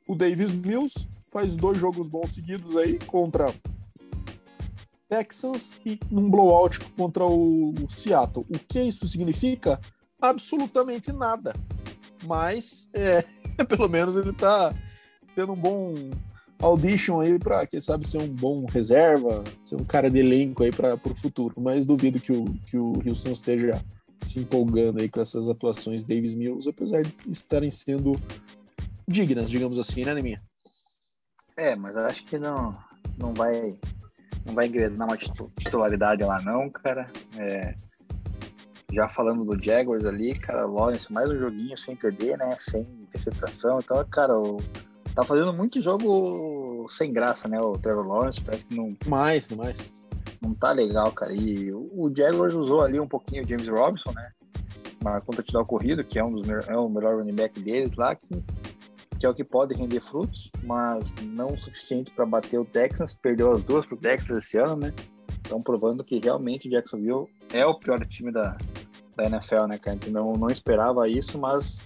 o Davis Mills faz dois jogos bons seguidos aí contra Texans e num blowout contra o Seattle. O que isso significa? Absolutamente nada. Mas, é, *laughs* pelo menos ele está tendo um bom audition aí para, quem sabe, ser um bom reserva, ser um cara de elenco aí para o futuro. Mas duvido que o, que o Houston esteja se empolgando aí com essas atuações Davis Mills, apesar de estarem sendo dignas, digamos assim, né, Neminha? É, mas eu acho que não, não vai não vai engrenar uma titularidade lá não, cara. É, já falando do Jaguars ali, cara, Lawrence, mais um joguinho sem TD, né? Sem interceptação. Então, cara, o, tá fazendo muito jogo sem graça, né? O Trevor Lawrence, parece que não. Mais, mais. Não tá legal, cara. E o, o Jaguars usou ali um pouquinho o James Robinson, né? Marcou touchdown corrido, que é um dos é o melhor running back deles lá, que que é o que pode render frutos, mas não o suficiente para bater o Texans. Perdeu as duas para o Texas esse ano, né? Estão provando que realmente o Jacksonville é o pior time da, da NFL, né, cara? Não, não esperava isso, mas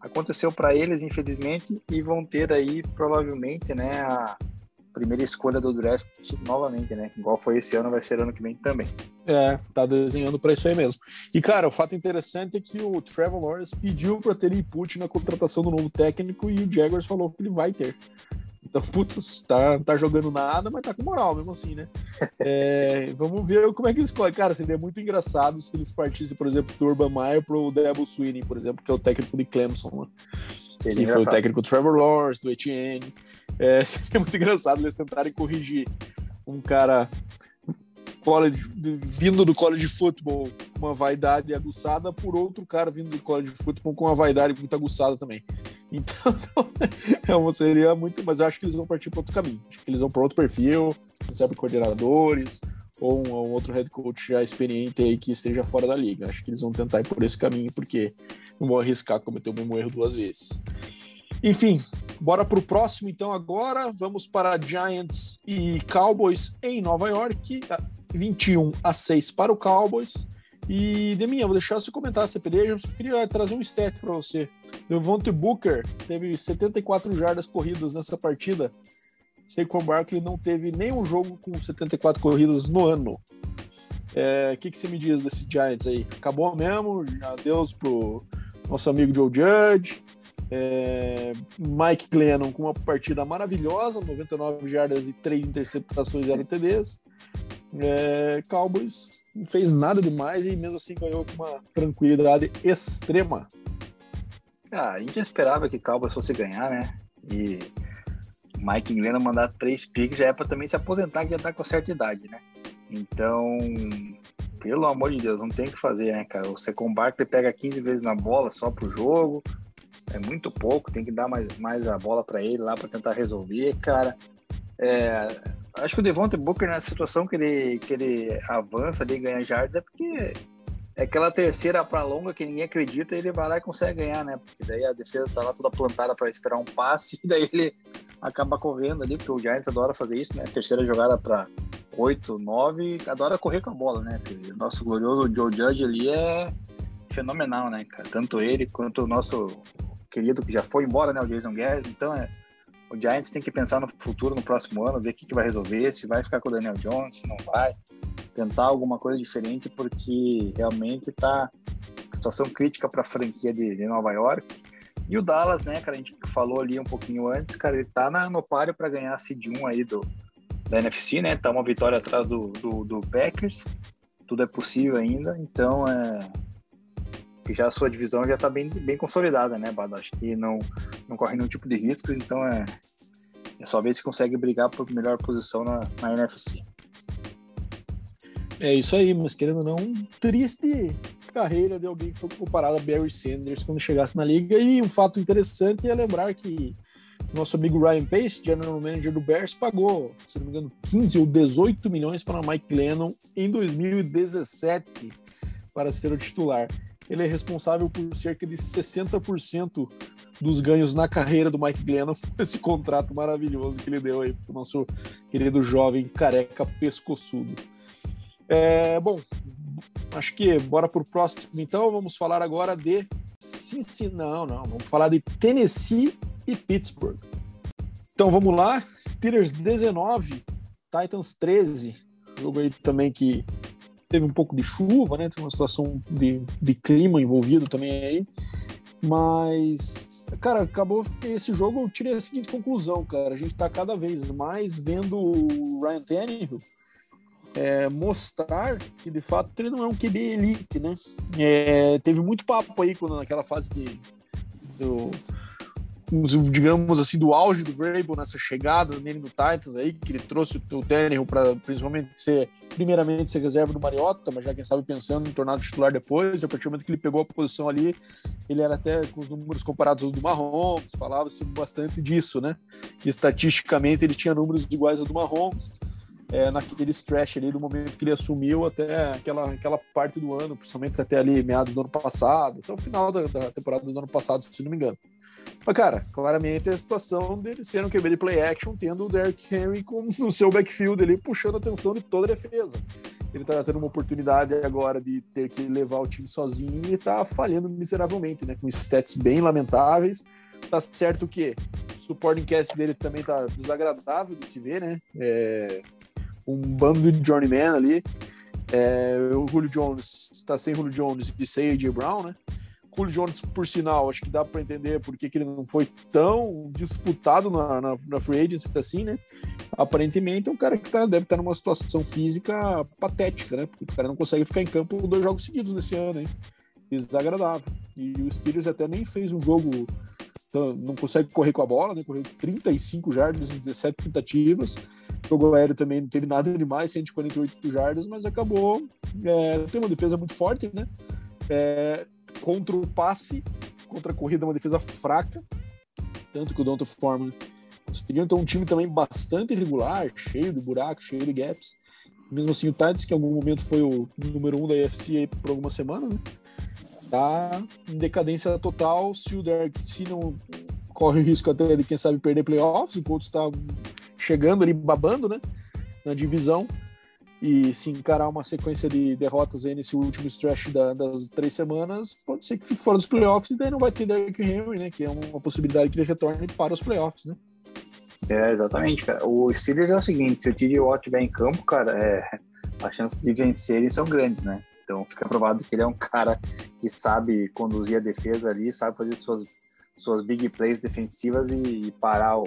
aconteceu para eles, infelizmente, e vão ter aí provavelmente, né, a primeira escolha do draft novamente, né? Igual foi esse ano, vai ser ano que vem também. É, tá desenhando para isso aí mesmo. E, cara, o fato interessante é que o Trevor Lawrence pediu para ter input na contratação do novo técnico e o Jaguars falou que ele vai ter. Então, putz, tá, tá jogando nada, mas tá com moral mesmo assim, né? *laughs* É, vamos ver como é que eles escolhem. Cara, seria muito engraçado se eles partissem, por exemplo, do Urban Meyer pro Debo Sweeney, por exemplo, que é o técnico de Clemson. Né? Seria que foi o técnico do Trevor Lawrence, do Etienne. É, *laughs* seria muito engraçado eles tentarem corrigir um cara college, vindo do college de futebol com uma vaidade aguçada por outro cara vindo do college de futebol com uma vaidade muito aguçada também. Então, *laughs* é seria muito. Mas eu acho que eles vão partir para outro caminho. Acho que eles vão para outro perfil, quem coordenadores, ou um, um, outro head coach já experiente aí que esteja fora da liga. Acho que eles vão tentar ir por esse caminho, porque não vão arriscar cometer o mesmo erro duas vezes. Enfim, bora para o próximo então agora. Vamos para Giants e Cowboys em Nova York. 21 a 6 para o Cowboys. E, Deminha, vou deixar você comentar essa CPD. Eu queria trazer um stat para você. Devontae Booker teve 74 jardas corridas nessa partida. Saquon Barkley não teve nenhum jogo com 74 corridas no ano. É, o é, que, que você me diz desse Giants aí? Acabou mesmo? Adeus pro nosso amigo Joe Judge. É, Mike Glennon com uma partida maravilhosa, 99 jardas e 3 interceptações e 0 TDs. É, Cowboys não fez nada demais e mesmo assim ganhou com uma tranquilidade extrema. Ah, a gente esperava que Cowboys fosse ganhar, né? E Mike Glennon mandar três picks já é para também se aposentar, que já tá com certa idade, né? Então, pelo amor de Deus, não tem o que fazer, né, cara? O Secon Barkley pega 15 vezes na bola só pro jogo, é muito pouco, tem que dar mais, mais a bola para ele lá para tentar resolver, cara. É, acho que o Devonta Booker, na situação que ele, que ele avança ali e ganha jardas, é porque é aquela terceira para longa que ninguém acredita e ele vai lá e consegue ganhar, né? Porque daí a defesa tá lá toda plantada para esperar um passe *laughs* e daí ele acaba correndo ali, porque o Giants adora fazer isso, né? Terceira jogada para 8, 9, adora correr com a bola, né? Porque o nosso glorioso Joe Judge ali é fenomenal, né, cara? Tanto ele quanto o nosso querido que já foi embora, né, o Jason Garrett. Então, é, o Giants tem que pensar no futuro, no próximo ano, ver o que, que vai resolver, se vai ficar com o Daniel Jones, se não vai, tentar alguma coisa diferente, porque realmente tá situação crítica para a franquia de, de, Nova York. E o Dallas, né, cara, a gente falou ali um pouquinho antes, cara, ele tá na, no páreo para ganhar a seed 1 aí do, da NFC, né? Tá uma vitória atrás do, do, do Packers. Tudo é possível ainda, então é que já a sua divisão já está bem, bem consolidada, né, Bado? Acho que não, não corre nenhum tipo de risco, então é, é só ver se consegue brigar por melhor posição na, na NFC. É isso aí, mas querendo ou não, triste carreira de alguém que foi comparado a Barry Sanders quando chegasse na liga. E um fato interessante é lembrar que nosso amigo Ryan Pace, general manager do Bears, pagou, se não me engano, 15 ou 18 milhões para Mike Lennon em 2017 para ser o titular. Ele é responsável por cerca de 60% dos ganhos na carreira do Mike Glennon, *laughs* esse contrato maravilhoso que ele deu aí para o nosso querido jovem careca pescoçudo. É, bom, acho que bora para o próximo então. Vamos falar agora de Cincinnati. Não, não. Vamos falar de Tennessee e Pittsburgh. Então vamos lá. Steelers 19, Titans 13. Jogo aí também que teve um pouco de chuva, né? Tem uma situação de, de clima envolvido também aí. Mas, cara, acabou esse jogo. Eu tirei a seguinte conclusão, cara. A gente tá cada vez mais vendo o Ryan Tannehill é, mostrar que de fato ele não é um QB elite, né? É, teve muito papo aí quando naquela fase de, do, digamos assim, do auge do Vrabel nessa chegada nele no Titans aí, que ele trouxe o Tannehill para principalmente ser, primeiramente ser reserva do Mariota, mas já quem sabe pensando em tornar titular depois, a partir do momento que ele pegou a posição ali, ele era até com os números comparados aos do Mahomes, falava-se bastante disso, né? Que estatisticamente ele tinha números iguais ao do Mahomes, é, naquele stretch ali do momento que ele assumiu até aquela, aquela parte do ano, principalmente até ali meados do ano passado, até o final da, da temporada do ano passado, se não me engano. Mas, cara, claramente é a situação dele sendo um QB de play action, tendo o Derrick Henry com, no seu backfield ali, puxando a atenção de toda a defesa. Ele tá tendo uma oportunidade agora de ter que levar o time sozinho e tá falhando miseravelmente, né? Com stats bem lamentáveis. Tá certo que o supporting cast dele também tá desagradável de se ver, né? É, um bando de journeyman ali. É, o Julio Jones está sem Julio Jones e sem AJ Brown, né? Julio Jones, por sinal, acho que dá para entender porque que ele não foi tão disputado na, na, na free agency assim, né? Aparentemente é um cara que tá, deve estar numa situação física patética, né? Porque o cara não consegue ficar em campo dois jogos seguidos nesse ano, hein? Desagradável. E o Steelers até nem fez um jogo então, não consegue correr com a bola, né? Correu 35 jardas em 17 tentativas. O jogo aéreo também não teve nada demais, 148 jardas, mas acabou. É, tem uma defesa muito forte, né? É, contra o passe, contra a corrida, uma defesa fraca. Tanto que o Donta Foreman conseguiu. Então, um time também bastante irregular, cheio de buracos, cheio de gaps. Mesmo assim, o Titans, que em algum momento foi o número um da UFC por algumas semanas, né? tá em decadência total se o Derek se não corre o risco até de quem sabe perder playoffs, o Colts está chegando ali babando, né, na divisão e se encarar uma sequência de derrotas aí nesse último stretch da, das três semanas, pode ser que fique fora dos playoffs e daí não vai ter Derrick Henry, né, que é uma possibilidade que ele retorne para os playoffs, né. É, exatamente, cara. O Steelers é o seguinte, se o T.J. Watt estiver em campo, cara, é, as chances de vencerem são grandes, né? Então fica provado que ele é um cara que sabe conduzir a defesa ali, sabe fazer suas, suas big plays defensivas e, e parar o,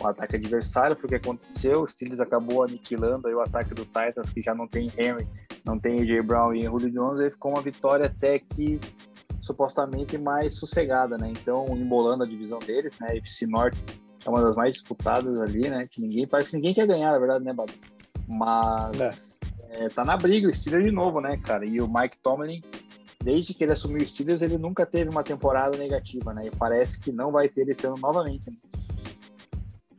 o, ataque adversário, porque aconteceu, o Steelers acabou aniquilando aí o ataque do Titans, que já não tem Henry, não tem AJ Brown e Julio Jones, aí ficou uma vitória até que supostamente mais sossegada, né? Então, embolando a divisão deles, né? A FC Norte é uma das mais disputadas ali, né? Que ninguém, parece que ninguém quer ganhar, na verdade, né, Babu? Mas... É é, tá na briga o Steelers de novo, né, cara? E o Mike Tomlin, desde que ele assumiu o Steelers, ele nunca teve uma temporada negativa, né? E parece que não vai ter esse ano novamente. Né?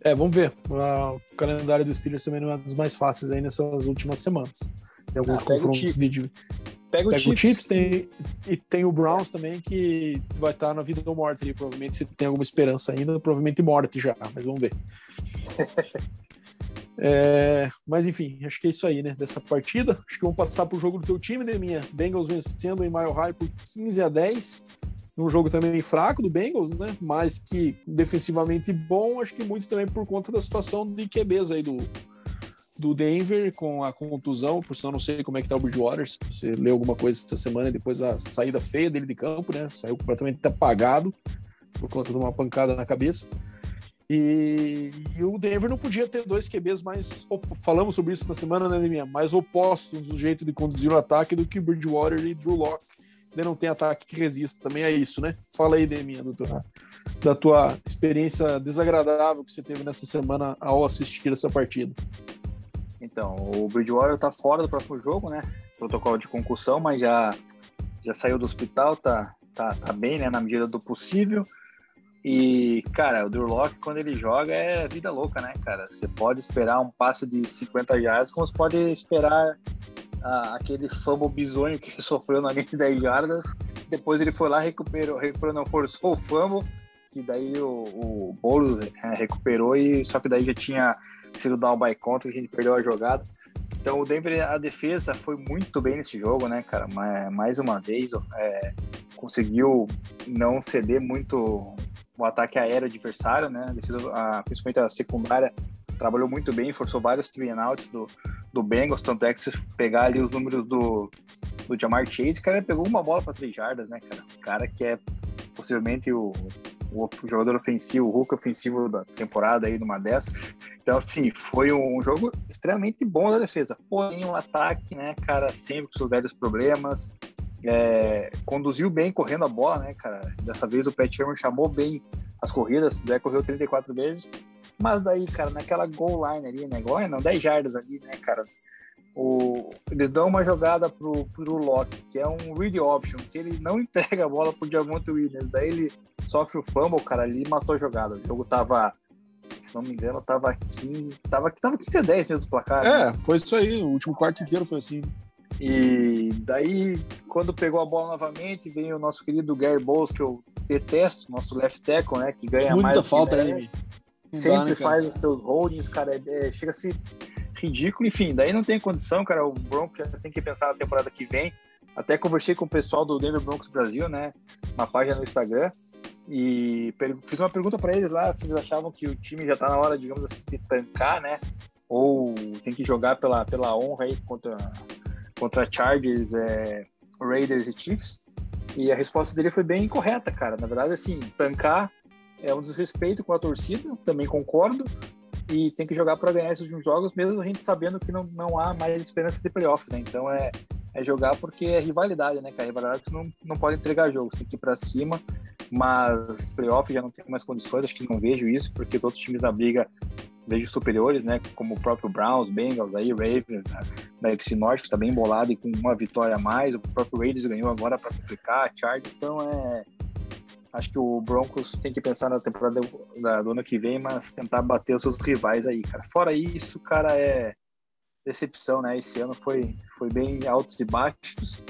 É, vamos ver. O calendário do Steelers também não é dos mais fáceis aí nessas últimas semanas. Tem alguns ah, confrontos de. Pega, o, pega o Chiefs, tem, e tem o Browns também, que vai estar na vida ou morte ali. Provavelmente, se tem alguma esperança ainda, provavelmente morte já, mas vamos ver. *laughs* É, mas enfim, acho que é isso aí, né? Dessa partida. Acho que vamos passar para o jogo do teu time, né, minha? Bengals vencendo em Mile High por 15 a 10. Um jogo também fraco do Bengals, né? Mas que defensivamente bom, acho que muito também por conta da situação de QBs aí do, do Denver com a contusão, por sinal não sei como é que tá o Bridgewater, se você leu alguma coisa essa semana, depois da saída feia dele de campo, né? Saiu completamente apagado por conta de uma pancada na cabeça. E, e, o Denver não podia ter dois QBs mais. Falamos sobre isso na semana, né, Liminha? Mais opostos do jeito de conduzir o ataque do que Bridgewater e Drew Locke. Ainda não tem ataque que resista, também é isso, né? Fala aí, Deminha, doutor, da tua experiência desagradável que você teve nessa semana ao assistir essa partida. Então, o Bridgewater tá fora do próximo jogo, né? Protocolo de concussão, mas já, já saiu do hospital, tá, tá, tá bem, né? Na medida do possível. E, cara, o Drew Locke, quando ele joga, é vida louca, né, cara? Você pode esperar um passe de 50 yardas, como você pode esperar ah, aquele fumble bizonho que ele *laughs* sofreu na linha de 10 yardas. Depois ele foi lá, recuperou, recuperou não, forçou o fumble, que daí o, o Boulos é, recuperou, e só que daí já tinha sido down by contra, a gente perdeu a jogada. Então o Denver, a defesa foi muito bem nesse jogo, né, cara? Mais uma vez, é, conseguiu não ceder muito o ataque aéreo adversário, né? A defesa, principalmente a secundária, trabalhou muito bem, forçou vários three do, do Bengals, tanto é que se pegar ali os números do, do Jamar Chase, cara pegou uma bola para três jardas, né, cara? O cara que é possivelmente o, o jogador ofensivo, o Hulk ofensivo da temporada aí numa dessas. Então, assim, foi um jogo extremamente bom da defesa. Porém, o um ataque, né, cara, sempre com seus velhos problemas, é, conduziu bem correndo a bola, né, cara? Dessa vez o Pat Sherman chamou bem as corridas, já correu 34 vezes, mas daí, cara, naquela goal line ali, né, goal não, 10 jardas ali, né, cara, o, eles dão uma jogada pro, pro Locke, que é um read option, que ele não *laughs* entrega a bola pro Diamante Williams, daí ele sofre o fumble, cara, ali e matou a jogada. O jogo tava, se não me engano, tava 15, tava, tava 15 a 10 mesmo do placar. É, né? foi isso aí, o último quarto inteiro foi assim. E daí, quando pegou a bola novamente, veio o nosso querido Gary Bowles, que eu detesto, nosso left tackle, né? Que ganha Muita mais. Muita falta, né? Sempre né, faz os seus holdings, cara. É, é, chega a ser ridículo. Enfim, daí não tem condição, cara. O Broncos já tem que pensar na temporada que vem. Até conversei com o pessoal do Denver Broncos Brasil, né? Uma página no Instagram. E fiz uma pergunta para eles lá se eles achavam que o time já tá na hora, digamos assim, de tancar, né? Ou tem que jogar pela, pela honra aí contra contra Chargers, é, Raiders e Chiefs. E a resposta dele foi bem correta, cara. Na verdade, assim, tancar é um desrespeito com a torcida, também concordo. E tem que jogar para ganhar esses jogos, mesmo a gente sabendo que não, não há mais esperança de playoffs, né? Então é, é jogar porque é rivalidade, né, cara? Rivalidade você não, não pode entregar jogos, tem que ir para cima. Mas playoff já não tem mais condições, acho que não vejo isso, porque os outros times na briga vejo superiores, né? Como o próprio Browns, Bengals, aí Ravens da, da FC Norte, que está bem bolado e com uma vitória a mais. O próprio Raiders ganhou agora para complicar, Chargers. Então é, acho que o Broncos tem que pensar na temporada da, do ano que vem, mas tentar bater os seus rivais aí, cara. Fora isso, cara, é decepção, né? Esse ano foi, foi bem altos e baixos.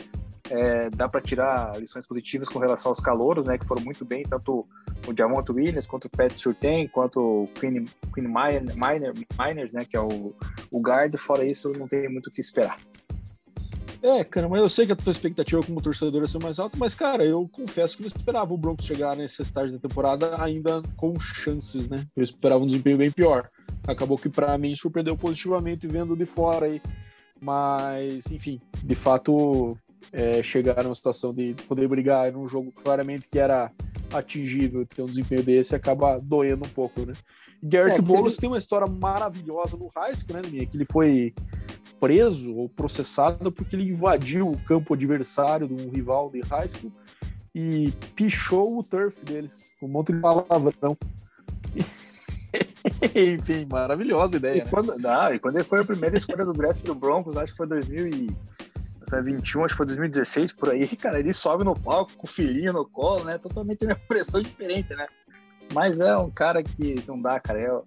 É, dá para tirar lições positivas com relação aos calouros, né? Que foram muito bem, tanto o Diamond Williams, quanto o Pat Surtain, quanto o Queen, Queen Miner, Miners, né, que é o, o guard. Fora isso, não tem muito o que esperar. É, cara, mas eu sei que a tua expectativa como torcedor é ser mais alta, mas, cara, eu confesso que não esperava o Broncos chegar nesse estágio da temporada ainda com chances, né? Eu esperava um desempenho bem pior. Acabou que, para mim, surpreendeu positivamente vendo de fora aí. Mas, enfim, de fato, é, chegar numa situação de poder brigar num jogo claramente que era atingível ter um desempenho desse acaba doendo um pouco, né? Garrett é, Bowles teve... tem uma história maravilhosa no high school, né, Minha? Que ele foi preso ou processado porque ele invadiu o campo adversário de um rival de high school e pichou o turf deles, com um monte de palavrão. *laughs* Enfim, maravilhosa ideia. E, né? quando, não, e quando ele foi a primeira escolha do draft do Broncos, acho que foi 2000 e 21, acho que foi 2016, por aí, *laughs* cara, ele sobe no palco com o filhinho no colo, né? Totalmente uma pressão diferente, né? Mas é um cara que não dá, cara. É,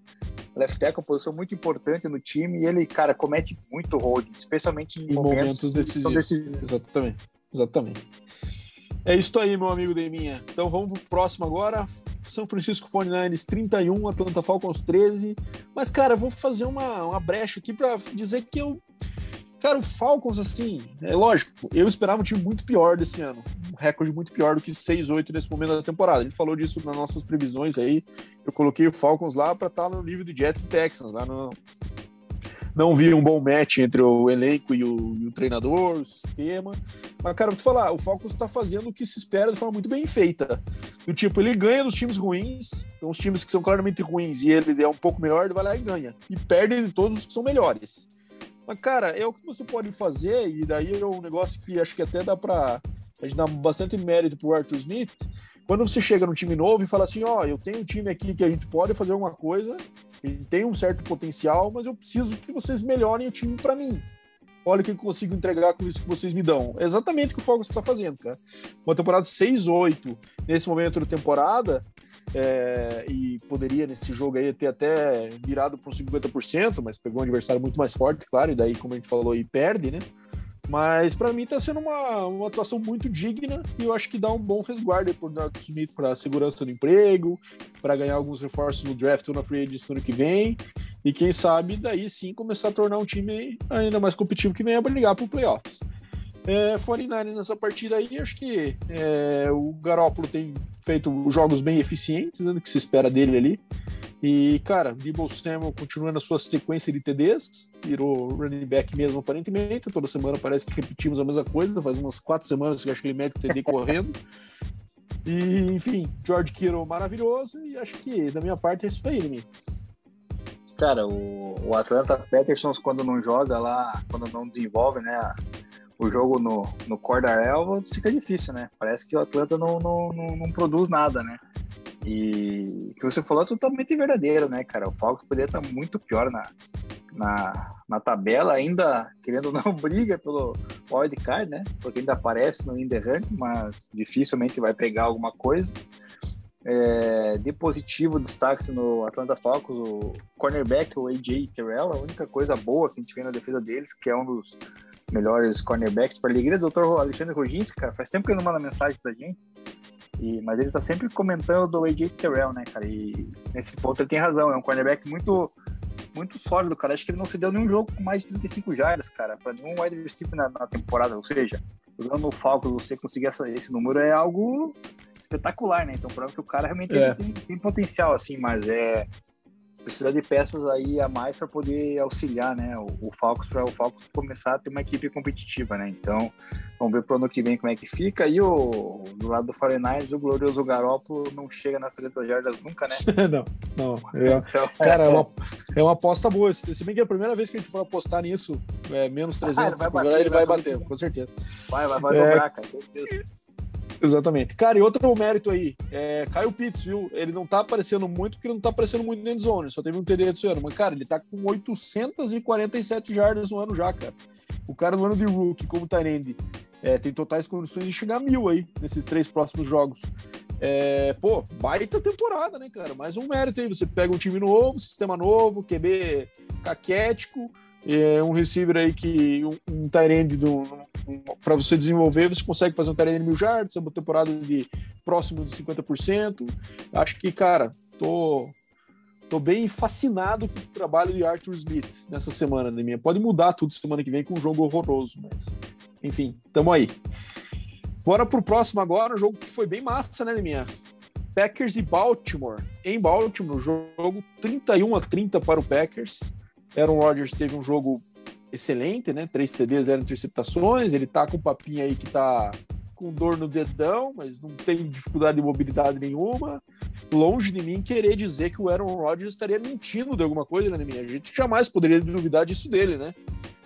left tackle é uma posição muito importante no time e ele, cara, comete muito hold, especialmente em, em momentos, momentos decisivos. decisivos. Exatamente, exatamente. É isso aí, meu amigo Deminha. Então vamos pro próximo agora. São Francisco 49ers 31, Atlanta Falcons 13. Mas, cara, vou fazer uma, uma brecha aqui para dizer que eu. Cara, o Falcons, assim, é lógico, eu esperava um time muito pior desse ano. Um recorde muito pior do que 6-8 nesse momento da temporada. Ele falou disso nas nossas previsões aí. Eu coloquei o Falcons lá para estar tá no nível do Jets e Texans, lá no, não vi um bom match entre o elenco e o, e o treinador, o sistema. Mas, cara, vou te falar, o Falcons está fazendo o que se espera de forma muito bem feita. Do tipo, ele ganha dos times ruins, então os times que são claramente ruins e ele é um pouco melhor, ele vai lá e ganha. E perde de todos os que são melhores. Mas, cara, é o que você pode fazer, e daí é um negócio que acho que até dá para a gente dá bastante mérito pro Arthur Smith. Quando você chega num time novo e fala assim, ó, oh, eu tenho um time aqui que a gente pode fazer alguma coisa, ele tem um certo potencial, mas eu preciso que vocês melhorem o time para mim. Olha o que eu consigo entregar com isso que vocês me dão. É exatamente o que o Fogos está fazendo, cara. Uma temporada 6-8 nesse momento da temporada, é, e poderia nesse jogo aí ter até virado para 50%, mas pegou um adversário muito mais forte, claro, e daí, como a gente falou, aí perde, né? Mas para mim está sendo uma, uma atuação muito digna e eu acho que dá um bom resguardo por Norton Smith para segurança do emprego, para ganhar alguns reforços no draft ou na free agency no ano que vem. E quem sabe daí sim começar a tornar um time ainda mais competitivo que venha brigar para playoffs. É, 49 nessa partida aí, acho que é, o Garópolo tem feito jogos bem eficientes, né, que se espera dele ali. E, cara, Debo Samuel continua na sua sequência de TDs, virou running back mesmo, aparentemente. Toda semana parece que repetimos a mesma coisa, faz umas quatro semanas que acho que ele mete o TD *laughs* correndo. E, enfim, George Kittle maravilhoso, e acho que da minha parte é isso aí, né? Cara, o, o Atlanta Peterson, quando não joga lá, quando não desenvolve, né, o jogo no, no Cordarel, fica difícil, né? Parece que o Atlanta não, não, não, não produz nada, né? E o que você falou é totalmente verdadeiro, né, cara? O Falcons poderia estar muito pior na, na, na tabela, ainda querendo não *laughs* briga pelo wildcard, né? Porque ainda aparece no Inderrant, mas dificilmente vai pegar alguma coisa. É, de positivo, destaque no Atlanta Falcons, o cornerback, o AJ Terrell, a única coisa boa que a gente vê na defesa deles, que é um dos melhores cornerbacks para a alegria do Dr. Alexandre Roginski, cara, faz tempo que ele não manda mensagem pra gente, e, mas ele tá sempre comentando do AJ Terrell, né, cara? E nesse ponto ele tem razão. É um cornerback muito, muito sólido, cara. Acho que ele não se deu nenhum jogo com mais de 35 jardas, cara, para nenhum wide receiver na, na, temporada. Ou seja, jogando no Falcons, você conseguir essa, esse número é algo espetacular, né? Então, prova que o cara realmente é. tem, tem, potencial, assim, mas é precisa de peças aí a mais para poder auxiliar, né, o, o Falcons para o Falcons começar a ter uma equipe competitiva, né? Então, vamos ver pro ano que vem como é que fica. E o do lado do 49 o glorioso Garoppolo não chega nas 30 jardas nunca, né? *laughs* não, não. É, então, *laughs* cara, é, uma, *laughs* é uma aposta boa. Se bem que é a primeira vez que a gente for apostar nisso, é menos 300, ah, ele vai bater, ele vai, vai bater, com certeza. Vai, vai, vai é, dobrar, cara. Exatamente. Cara, e outro mérito aí, é Caio Pitts, viu? Ele não tá aparecendo muito porque ele não tá aparecendo muito dentro zone, só teve um TD esse ano. Mas, cara, ele tá com 847 jardas no ano já, cara. O cara no ano de rookie, como Tyrande, é, tem totais condições de chegar a mil aí, nesses três próximos jogos. É, pô, baita temporada, né, cara? Mais um mérito aí. Você pega um time novo, sistema novo, QB caquético, é um receiver aí que um, um tight do um, para você desenvolver, você consegue fazer um tight end mil jardas, uma temporada de próximo de 50%. Acho que, cara, tô tô bem fascinado com o trabalho de Arthur Smith nessa semana, né, minha. Pode mudar tudo semana que vem com um jogo horroroso, mas enfim, tamo aí. Bora pro próximo agora, um jogo que foi bem massa, né, minha? Packers e Baltimore. Em Baltimore, jogo 31 a 30 para o Packers. Aaron Rodgers teve um jogo excelente, né? Três TDs, zero interceptações. Ele tá com um papinho aí que tá com dor no dedão, mas não tem dificuldade de mobilidade nenhuma. Longe de mim querer dizer que o Aaron Rodgers estaria mentindo de alguma coisa, né, minha? A gente jamais poderia duvidar disso dele, né?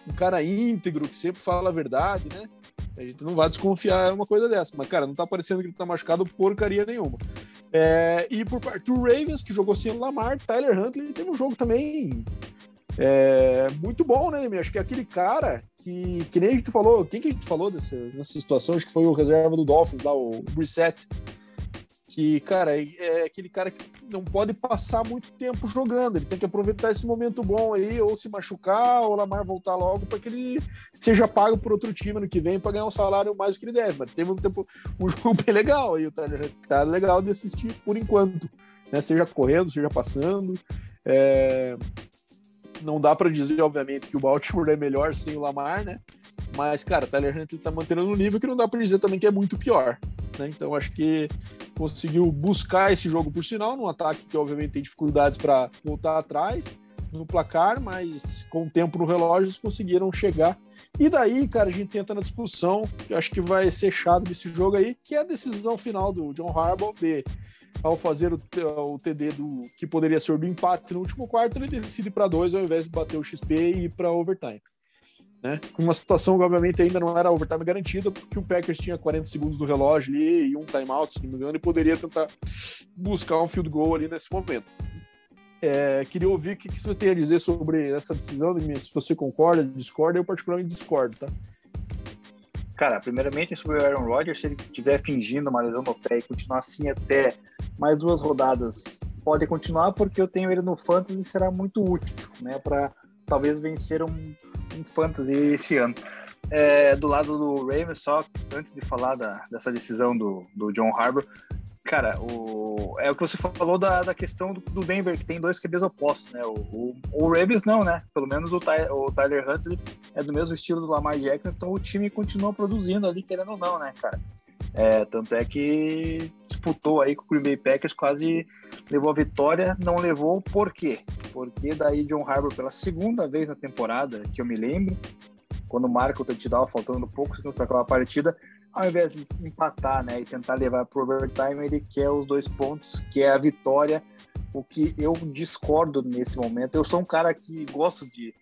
Um cara íntegro, que sempre fala a verdade, né? A gente não vai desconfiar uma coisa dessa. Mas, cara, não tá parecendo que ele tá machucado porcaria nenhuma. É, e por parte do Ravens, que jogou sem o Lamar, Tyler Huntley teve um jogo também é muito bom, né, Acho que é aquele cara que, que nem a gente falou, quem que a gente falou dessa, nessa situação? Acho que foi o reserva do Dolphins lá, o Brissett. que, cara, é, é aquele cara que não pode passar muito tempo jogando, ele tem que aproveitar esse momento bom aí, ou se machucar, ou o Lamar voltar logo para que ele seja pago por outro time no que vem para ganhar um salário mais do que ele deve. Mas teve um tempo, um *laughs* jogo bem legal aí, Tyler tá legal de assistir por enquanto, né? Seja correndo, seja passando. É... Não dá para dizer, obviamente, que o Baltimore é melhor sem o Lamar, né? Mas, cara, o Tyler Huntley tá mantendo um nível que não dá para dizer também que é muito pior. Né? Então, acho que conseguiu buscar esse jogo por sinal, num ataque que, obviamente, tem dificuldades para voltar atrás no placar, mas com o tempo no relógio eles conseguiram chegar. E daí, cara, a gente entra na discussão, que acho que vai ser chato desse jogo aí, que é a decisão final do John Harbaugh de ao fazer o, o TD do que poderia ser do empate no último quarto, ele decide para dois ao invés de bater o XP e ir para overtime. Né? Uma situação que, obviamente, ainda não era overtime garantida, porque o Packers tinha 40 segundos do relógio ali e um timeout, se não me engano, e poderia tentar buscar um field goal ali nesse momento. É, queria ouvir o que, que você tem a dizer sobre essa decisão, se você concorda, discorda, eu particularmente discordo, tá? Cara, primeiramente sobre o Aaron Rodgers, se ele estiver fingindo uma lesão no pé e continuar assim até mais duas rodadas, pode continuar porque eu tenho ele no Fantasy e será muito útil, né, para talvez vencer um, um Fantasy esse ano. É, do lado do Ravens, só antes de falar da, dessa decisão do, do John Harbour, cara, o, é o que você falou da, da questão do, do Denver, que tem dois QBs opostos, né? O, o, o, Ravens não, né? Pelo menos o, Ty, o Tyler Huntley é do mesmo estilo do Lamar Jackson, então o time continua produzindo ali, querendo ou não, né, cara? É, tanto é que disputou aí com o Green Bay Packers, quase levou a vitória, não levou por quê? Porque daí John Harbour pela segunda vez na temporada, que eu me lembro, quando marca o touchdown, faltando poucos segundos para acabar a partida, ao invés de empatar né, e tentar levar para o overtime, ele quer os dois pontos, que é a vitória, o que eu discordo nesse momento. Eu sou um cara que gosto de,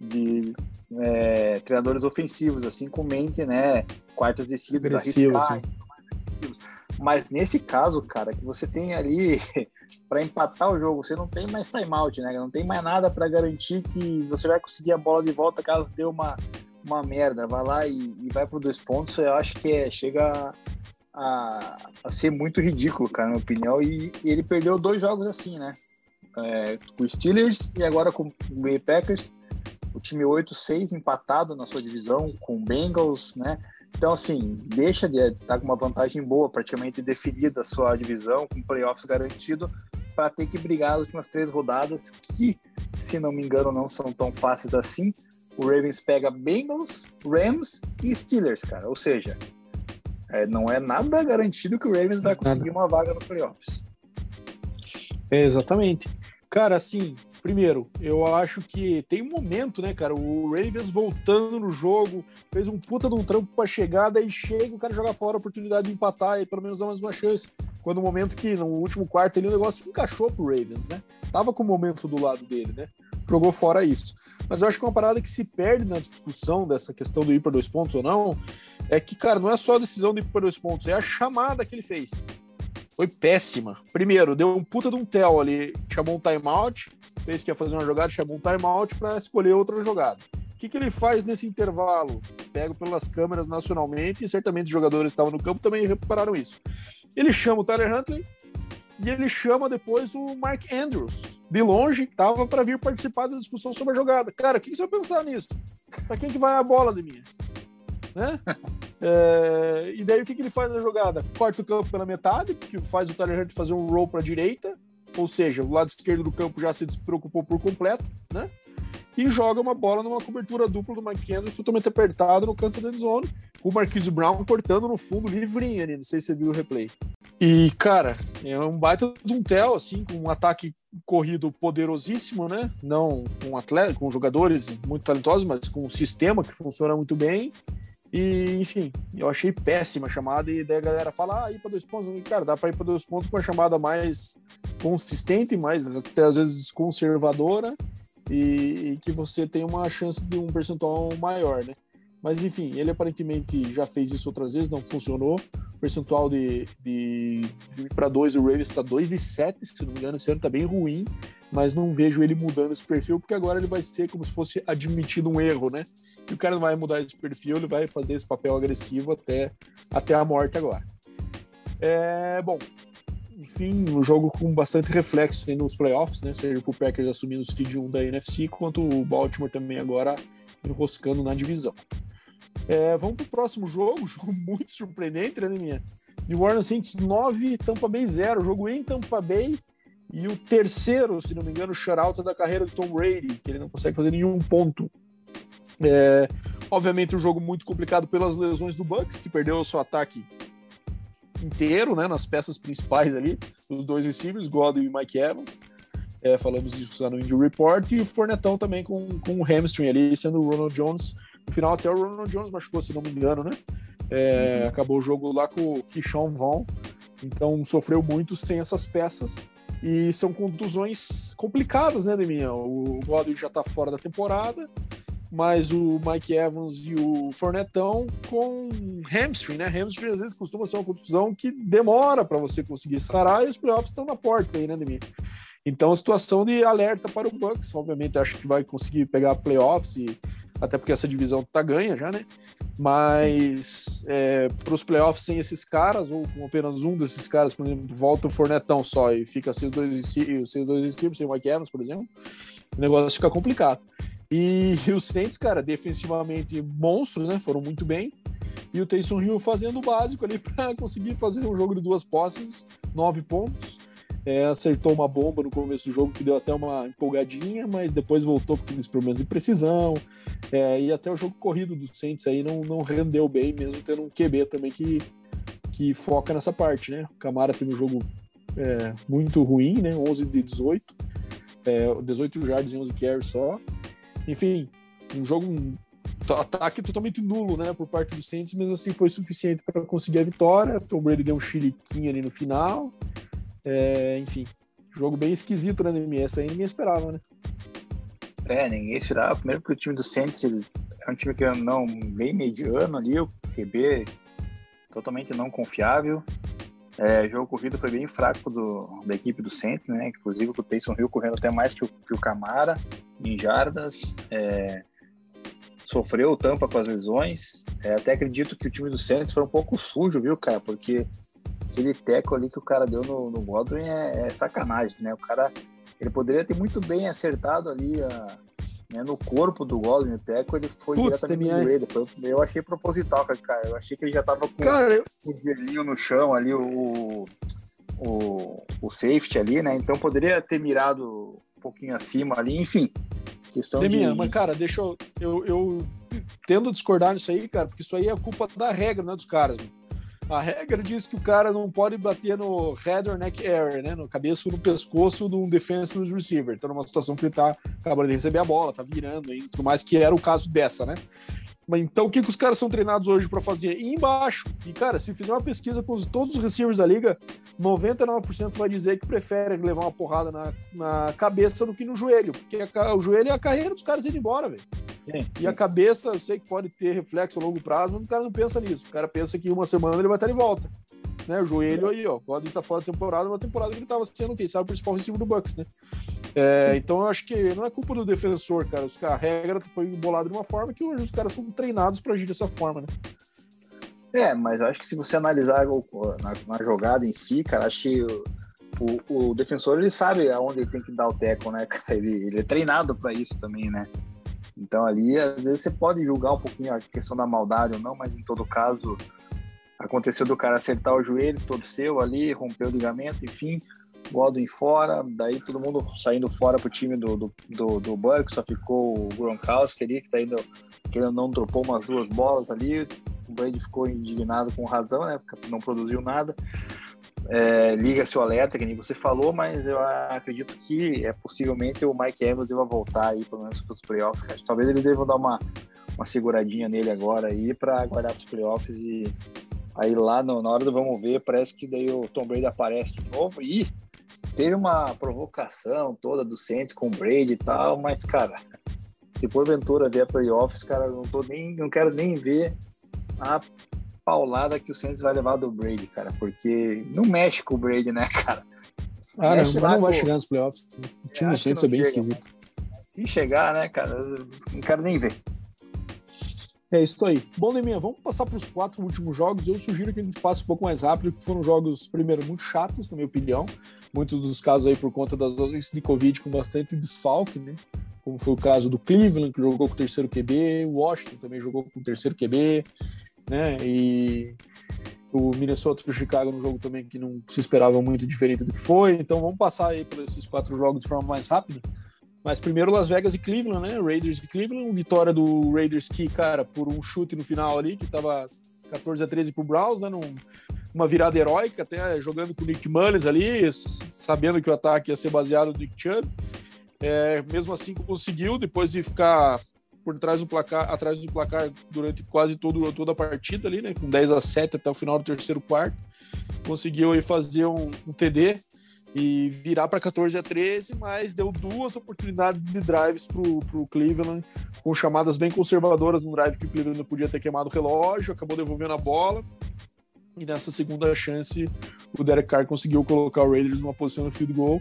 de é, treinadores ofensivos, assim, com mente, né, quartas descidas, arriscar, mas nesse caso, cara, que você tem ali *laughs* para empatar o jogo, você não tem mais timeout, né? Não tem mais nada para garantir que você vai conseguir a bola de volta caso dê uma, uma merda. Vai lá e, e vai para dois pontos. Eu acho que é, chega a, a, ser muito ridículo, cara, na minha opinião. E, e ele perdeu dois jogos assim, né? É, com o Steelers e agora com o Green Packers. O time 8-6 empatado na sua divisão, com o Bengals, né? Então, assim, deixa de estar com uma vantagem boa, praticamente definida a sua divisão, com playoffs garantido, para ter que brigar as últimas três rodadas, que, se não me engano, não são tão fáceis assim. O Ravens pega Bengals, Rams e Steelers, cara. Ou seja, é, não é nada garantido que o Ravens vai conseguir uma vaga nos playoffs. É, exatamente. Cara, assim, primeiro, eu acho que tem um momento, né, cara? O Ravens voltando no jogo, fez um puta de um trampo pra chegada e chega o cara joga fora a oportunidade de empatar e pelo menos dar mais uma chance. Quando o momento que no último quarto ali o negócio encaixou pro Ravens, né? Tava com o momento do lado dele, né? Jogou fora isso. Mas eu acho que uma parada que se perde na discussão dessa questão do ir para dois pontos ou não é que, cara, não é só a decisão de ir para dois pontos, é a chamada que ele fez foi péssima. Primeiro, deu um puta de um tel ali, chamou um timeout, fez que ia fazer uma jogada, chamou um timeout para escolher outra jogada. O que, que ele faz nesse intervalo? Pego pelas câmeras nacionalmente, e certamente os jogadores que estavam no campo também repararam isso. Ele chama o Tyler Huntley e ele chama depois o Mark Andrews, de longe, que estava para vir participar da discussão sobre a jogada. Cara, o que, que você vai pensar nisso? Para quem que vai a bola de mim? Né? *laughs* É, e daí o que, que ele faz na jogada? Corta o campo pela metade, que faz o Tyler Hunt fazer um roll para a direita, ou seja, o lado esquerdo do campo já se despreocupou por completo, né? E joga uma bola numa cobertura dupla do Mike Anderson, totalmente apertado no canto da zone, com o Marquise Brown cortando no fundo livrinho ali, não sei se você viu o replay. E, cara, é um baita de um tel, assim, com um ataque corrido poderosíssimo, né? Não com atleta, com jogadores muito talentosos, mas com um sistema que funciona muito bem. E, enfim, eu achei péssima a chamada e daí a galera fala, ah, ir para dois pontos. Cara, dá para ir para dois pontos com uma chamada mais consistente, mais até às vezes conservadora e, e, que você tem uma chance de um percentual maior, né? Mas, enfim, ele aparentemente já fez isso outras vezes, não funcionou. Percentual de, de, de para dois, o Ravens está 2 de 7, se não me engano, esse ano está bem ruim, mas não vejo ele mudando esse perfil, porque agora ele vai ser como se fosse admitido um erro, né? E o cara não vai mudar esse perfil, ele vai fazer esse papel agressivo até, até a morte agora. É, bom, enfim, um jogo com bastante reflexo nos playoffs, né? Seja o Packers assumindo o seed 1 da NFC, quanto o Baltimore também agora enroscando na divisão. É, vamos para o próximo jogo, *laughs* jogo muito surpreendente, né, minha? New Orleans Saints 9, Tampa Bay 0, jogo em Tampa Bay e o terceiro, se não me engano, shutout da carreira do Tom Brady, que ele não consegue fazer nenhum ponto. É, obviamente um jogo muito complicado pelas lesões do Bucks, que perdeu o seu ataque inteiro, né, nas peças principais ali, os dois receivers, Godwin e Mike Evans. É, falamos disso no Injury Report, e o Fornetão também com, com o hamstring ali, sendo o Ronald Jones. No final, até o Ronald Jones machucou, se não me engano, né? É, uhum. Acabou o jogo lá com o Kishon Vaughn, então sofreu muito sem essas peças. E são contusões complicadas, né, Deminha? O Godwin já tá fora da temporada, mas o Mike Evans e o Fornetão com hamstring, né? Hamstring às vezes costuma ser uma contusão que demora para você conseguir sarar e os playoffs estão na porta aí, né, Demir? Então, situação de alerta para o Bucks. Obviamente, acho que vai conseguir pegar playoffs, e, até porque essa divisão tá ganha já, né? Mas é, para os playoffs sem esses caras, ou com apenas um desses caras, por exemplo, volta o Fornetão só e fica sem os dois, sem os dois sem o Mike Evans, por exemplo, o negócio fica complicado. E, *laughs* e os Saints, cara, defensivamente monstros, né? Foram muito bem. E o Taysom Hill fazendo o básico ali *laughs* para conseguir fazer um jogo de duas posses, nove pontos. É, acertou uma bomba no começo do jogo que deu até uma empolgadinha, mas depois voltou com aqueles problemas de precisão. É, e até o jogo corrido dos Saints aí não, não rendeu bem, mesmo tendo um QB também que, que foca nessa parte, né? O Camara teve um jogo é, muito ruim, né? 11 de 18, é, 18 jardas e 11 carries só. Enfim, um jogo um ataque totalmente nulo, né, por parte do Saints, mas assim foi suficiente para conseguir a vitória. Tom Brady deu um chiliquinho ali no final. É, enfim, jogo bem esquisito, né, MS aí ninguém esperava, né? É, ninguém esperava. Primeiro porque o time do Saints é um time que não bem mediano ali, o QB totalmente não confiável. É, jogo corrido foi bem fraco do, da equipe do Saints, né? Inclusive com o Taysom Hill correndo até mais que o, que o Camara em jardas. É, sofreu tampa com as lesões. É, até acredito que o time do Saints foi um pouco sujo, viu, cara? Porque aquele teco ali que o cara deu no, no Godwin é, é sacanagem, né? O cara ele poderia ter muito bem acertado ali a, né, no corpo do Godwin, o teco, ele foi Putz, diretamente no joelho. Foi, eu achei proposital, cara. Eu achei que ele já tava com cara, eu... o joelhinho no chão ali, o, o, o safety ali, né? Então poderia ter mirado um pouquinho acima ali, enfim. Questão Deminha, de... mas cara, deixa eu, eu, eu tendo a discordar nisso aí, cara, porque isso aí é culpa da regra, né, dos caras. Mano. A regra diz que o cara não pode bater no head or neck area, né? No cabeça ou no pescoço de um defensive receiver. Então, numa situação que ele tá acabando de receber a bola, tá virando aí, tudo mais, que era o caso dessa, né? Então, o que, que os caras são treinados hoje para fazer? Ir embaixo. E, cara, se fizer uma pesquisa com todos os receivers da liga, 99% vai dizer que prefere levar uma porrada na, na cabeça do que no joelho. Porque a, o joelho é a carreira dos caras indo embora, velho. E a cabeça, eu sei que pode ter reflexo a longo prazo, mas o cara não pensa nisso. O cara pensa que uma semana ele vai estar de volta. Né? O joelho aí, ó. Pode estar fora da temporada, uma temporada que ele estava sendo, quem sabe, o principal receiver do Bucks, né? É, então eu acho que não é culpa do defensor, cara. Os, a regra foi bolada de uma forma que hoje os caras são treinados para agir dessa forma, né? É, mas eu acho que se você analisar na, na jogada em si, cara, acho que o, o, o, defensor ele sabe aonde ele tem que dar o teco, né? Ele, ele é treinado para isso também, né? Então ali, às vezes você pode julgar um pouquinho a questão da maldade ou não, mas em todo caso aconteceu do cara acertar o joelho, torceu ali, rompeu o ligamento, enfim, Godwin fora, daí todo mundo saindo fora pro time do, do, do, do Bucks, só ficou o Gronkowski ali, que tá indo, que ele não dropou umas duas bolas ali, o Brady ficou indignado com razão, né, porque não produziu nada. É, Liga-se o alerta, que nem você falou, mas eu acredito que é possivelmente o Mike Evans deva voltar aí, pelo menos para os playoffs. Talvez eles devam dar uma, uma seguradinha nele agora aí para aguardar os playoffs e aí lá no, na hora do vamos ver, parece que daí o Tom Brady aparece de novo e teve uma provocação toda do Saints com o Brady e tal, mas, cara, se porventura vier playoffs, cara, não tô nem, não quero nem ver a paulada que o Saints vai levar do Brady, cara, porque não mexe com o Brady, né, cara? Ah, não, não vai chegar nos playoffs. O time do Saints é bem chega, esquisito. Se chegar, né, cara, não quero nem ver. É isso aí. Bom, Neminha, vamos passar para os quatro últimos jogos. Eu sugiro que a gente passe um pouco mais rápido, porque foram jogos, primeiro, muito chatos, na minha opinião. Muitos dos casos aí por conta das doenças de Covid com bastante desfalque, né? Como foi o caso do Cleveland, que jogou com o terceiro QB, o Washington também jogou com o terceiro QB, né? E o Minnesota e o Chicago no jogo também que não se esperava muito diferente do que foi. Então vamos passar aí por esses quatro jogos de forma mais rápida. Mas primeiro Las Vegas e Cleveland, né? Raiders e Cleveland, vitória do Raiders que, cara, por um chute no final ali, que tava 14 a 13 pro Browns, né? Num, uma virada heróica, até jogando com o Nick Mullins ali, sabendo que o ataque ia ser baseado no Nick Chubb. É, mesmo assim conseguiu, depois de ficar por trás do placar, atrás do placar durante quase todo, toda a partida ali, né? Com 10 a 7 até o final do terceiro quarto. Conseguiu aí fazer um, um TD e virar para 14 a 13, mas deu duas oportunidades de drives para o Cleveland, com chamadas bem conservadoras no drive que o Cleveland podia ter queimado o relógio, acabou devolvendo a bola. E nessa segunda chance, o Derek Carr conseguiu colocar o Raiders numa posição de field goal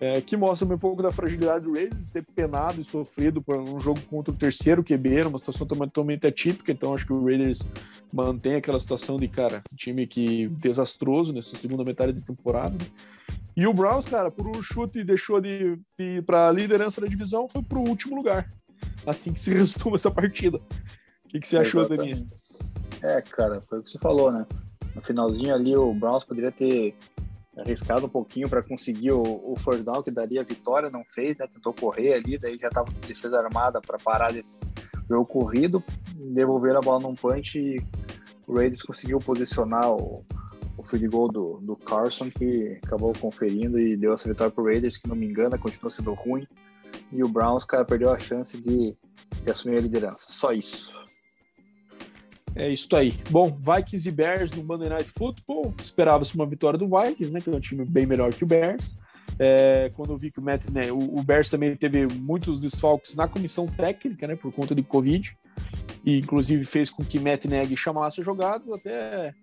é, que mostra um pouco da fragilidade do Raiders, ter penado e sofrido por um jogo contra o terceiro QB, uma situação totalmente atípica, então acho que o Raiders mantém aquela situação de, cara, time que desastroso nessa segunda metade de temporada. E o Browns, cara, por um chute deixou de, ir para liderança da divisão, foi para o último lugar. Assim que se *laughs* resume essa partida. O que, que você achou, Dani? É, cara, foi o que você falou, né? No finalzinho ali, o Browns poderia ter arriscado um pouquinho para conseguir o, o first down que daria a vitória, não fez, né? Tentou correr ali, daí já estava defesa armada para parar de jogo corrido, devolver a bola num punch e o Raiders conseguiu posicionar o, o field goal do, do Carson, que acabou conferindo e deu essa vitória para o Raiders, que não me engana, continua sendo ruim. E o Browns, cara, perdeu a chance de, de assumir a liderança. Só isso. É isso aí. Bom, Vikings e Bears no Monday Night Football. Esperava-se uma vitória do Vikings, né? Que é um time bem melhor que o Bears. É, quando eu vi que o Matt, né, o, o, Bears também teve muitos desfalques na comissão técnica, né? Por conta de Covid. E inclusive fez com que Matt Neg chamasse jogadas até.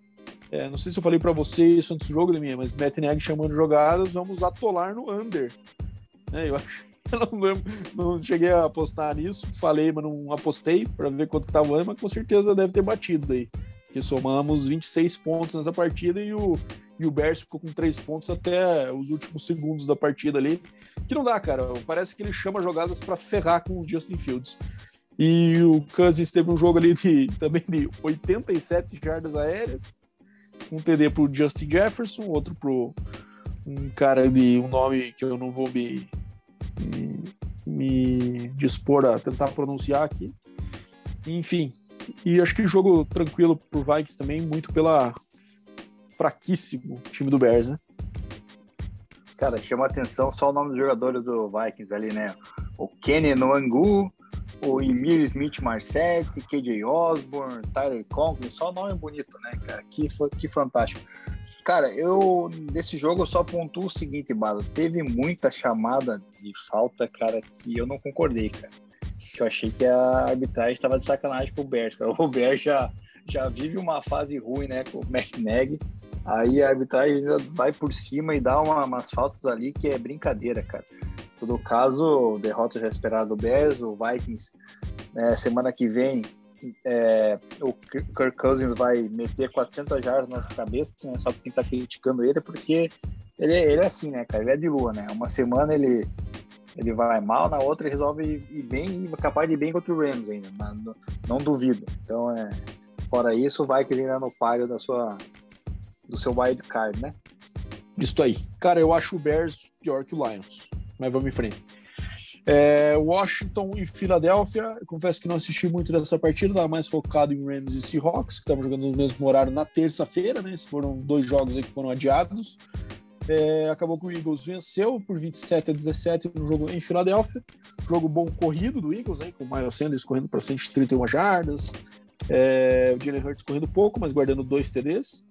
É, não sei se eu falei para você isso antes do jogo, da minha, mas Matt Neg chamando jogadas, vamos atolar no under. É, eu acho *laughs* não lembro, não cheguei a apostar nisso, falei, mas não apostei para ver quanto estava o ano, mas com certeza deve ter batido daí. Que somamos 26 pontos nessa partida e o, e o Bears ficou com 3 pontos até os últimos segundos da partida ali. Que não dá, cara. Parece que ele chama jogadas para ferrar com o Justin Fields. E o Cousins teve um jogo ali de, *laughs* também de 87 jardas aéreas, um TD pro Justin Jefferson, outro pro um cara de um nome que eu não vou me me, dispor a tentar pronunciar aqui. Enfim, e acho que jogo tranquilo por Vikings também, muito pela fraquíssimo time do Bears, né? Cara, chama atenção só o nome dos jogadores do Vikings ali, né? O Kenny Nwangu, o Emir Smith Marsetti, KJ Osborne, Tyler Conklin, só nome bonito, né, cara? Que, que fantástico. Cara, eu nesse jogo eu só pontuo o seguinte, Bala. Teve muita chamada de falta, cara, que eu não concordei, cara. Eu achei que a arbitragem estava de sacanagem com o Bears, cara. *laughs* O Bears já, já vive uma fase ruim, né, com o McNag. Aí a arbitragem vai por cima e dá uma, umas faltas ali que é brincadeira, cara. Todo caso, derrota já esperada do Bears, o Vikings, né, semana que vem é, o Kirk Cousins vai meter 400 jardas na cabeça, né, só quem tá criticando ele, porque ele, ele é assim, né, cara? Ele é de lua, né? Uma semana ele, ele vai mal, na outra resolve ir bem, capaz de ir bem contra o Rams ainda, não, não duvido. Então, é, fora isso, vai que ele no páreo da sua, do seu wild card, né? Isso aí. Cara, eu acho o Bears pior que o Lions, mas vamos em frente. É, Washington e Filadélfia, confesso que não assisti muito dessa partida, estava mais focado em Rams e Seahawks, que estavam jogando no mesmo horário na terça-feira, né? Esses foram dois jogos que foram adiados. É, acabou que o Eagles venceu por 27 a 17 no jogo em Filadélfia. Jogo bom corrido do Eagles, hein, com o Miles Sanders correndo para 131 jardas, é, o Jalen Hurts correndo pouco, mas guardando dois TDs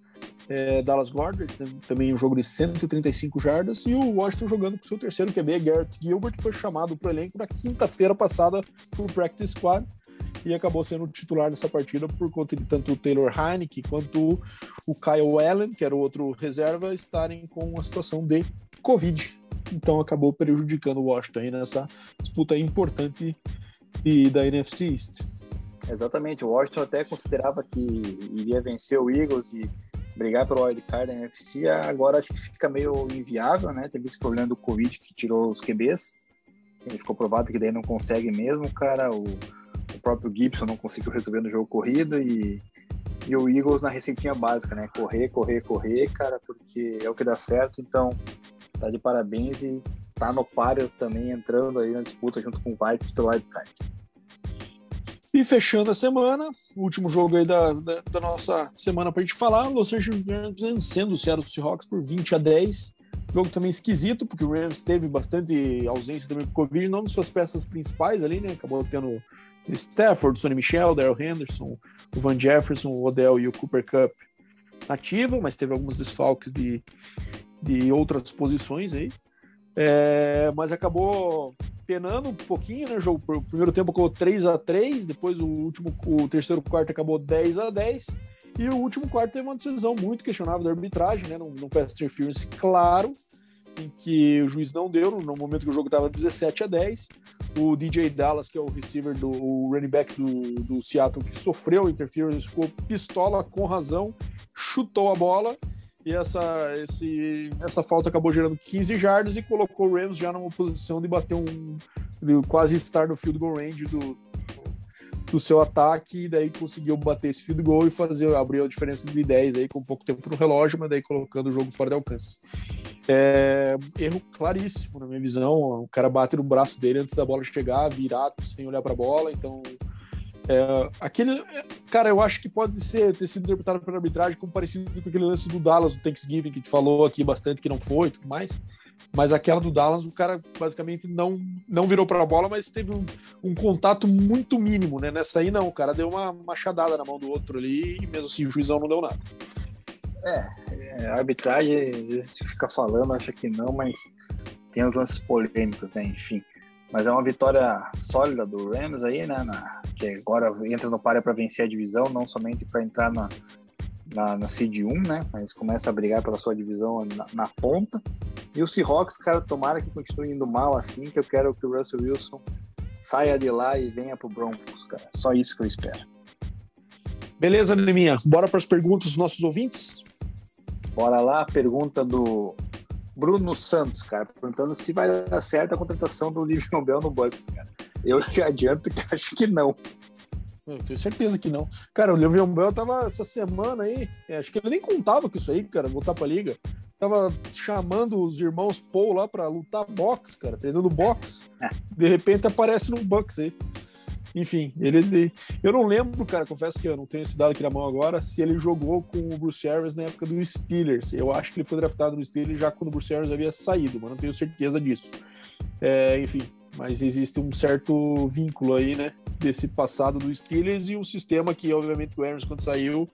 é, Dallas Gordon, também um jogo de 135 jardas, e o Washington jogando com seu terceiro QB, Garrett Gilbert, que foi chamado para o elenco na quinta-feira passada por Practice Squad e acabou sendo titular nessa partida por conta de tanto o Taylor Heineke quanto o Kyle Allen, que era o outro reserva, estarem com uma situação de Covid. Então acabou prejudicando o Washington nessa disputa importante da NFC East. Exatamente, o Washington até considerava que iria vencer o Eagles e brigar pelo wildcard da NFC, agora acho que fica meio inviável, né? Teve esse problema do Covid que tirou os QBs, ele ficou provado que daí não consegue mesmo, cara. O, o próprio Gibson não conseguiu resolver no jogo corrido e, e o Eagles na receitinha básica, né? Correr, correr, correr, cara, porque é o que dá certo. Então, tá de parabéns e tá no páreo também entrando aí na disputa junto com o Vikings pelo wildcard. E fechando a semana, o último jogo aí da, da, da nossa semana para a gente falar, Los Angeles Rams vencendo o Seattle Seahawks por 20 a 10. Jogo também esquisito, porque o Rams teve bastante ausência também por Covid, não de suas peças principais ali, né? Acabou tendo o Stafford, o Sonny Michel, Daryl Henderson, o Van Jefferson, o Odell e o Cooper Cup ativa, mas teve alguns desfalques de, de outras posições aí. É, mas acabou penando um pouquinho, né? Jogo, o primeiro tempo acabou 3 a 3 depois o último, o terceiro quarto acabou 10 a 10 e o último quarto teve uma decisão muito questionável da arbitragem, né? Num, num interference claro, em que o juiz não deu, no momento que o jogo estava 17 a 10. O DJ Dallas, que é o receiver do o running back do, do Seattle, que sofreu interference, ficou pistola com razão, chutou a bola e essa, esse, essa falta acabou gerando 15 jardas e colocou o Rams já numa posição de bater um. De quase estar no field goal range do, do seu ataque, e daí conseguiu bater esse field goal e fazer, abrir a diferença de 10 aí com pouco tempo no relógio, mas daí colocando o jogo fora de alcance. É, erro claríssimo na minha visão. O cara bate no braço dele antes da bola chegar, virado, sem olhar para a bola, então é, aquele, cara, eu acho que pode ser ter sido interpretado pela arbitragem como parecido com aquele lance do Dallas do Thanksgiving que gente falou aqui bastante que não foi, tudo mais. Mas aquela do Dallas, o cara basicamente não não virou para a bola, mas teve um, um, contato muito mínimo, né? Nessa aí não, o cara deu uma machadada na mão do outro ali e mesmo assim o juizão não deu nada. É, a arbitragem fica falando, acha que não, mas tem os lances polêmicos, né? Enfim. Mas é uma vitória sólida do Rams aí, né? Na, que agora entra no páreo para vencer a divisão, não somente para entrar na, na, na Seed 1, né? Mas começa a brigar pela sua divisão na, na, ponta. E o Seahawks, cara, tomara que continue indo mal assim, que eu quero que o Russell Wilson saia de lá e venha pro Broncos, cara. Só isso que eu espero. Beleza, Neminha. Bora para as perguntas dos nossos ouvintes? Bora lá, pergunta do Bruno Santos, cara, perguntando se vai dar certo a contratação do Livion Bell no Bucks, cara. Eu *laughs* adianto que acho que não. Eu tenho certeza que não. Cara, o Livion Bell tava essa semana aí, é, acho que ele nem contava com isso aí, cara, voltar pra liga. Tava chamando os irmãos Paul lá pra lutar boxe, cara, treinando boxe. *laughs* De repente aparece no Bucks aí. Enfim, ele, eu não lembro, cara, confesso que eu não tenho esse dado aqui na mão agora, se ele jogou com o Bruce Arians na época do Steelers. Eu acho que ele foi draftado no Steelers já quando o Bruce Arians havia saído, mas não tenho certeza disso. É, enfim, mas existe um certo vínculo aí, né, desse passado do Steelers e um sistema que, obviamente, o Arians, quando saiu,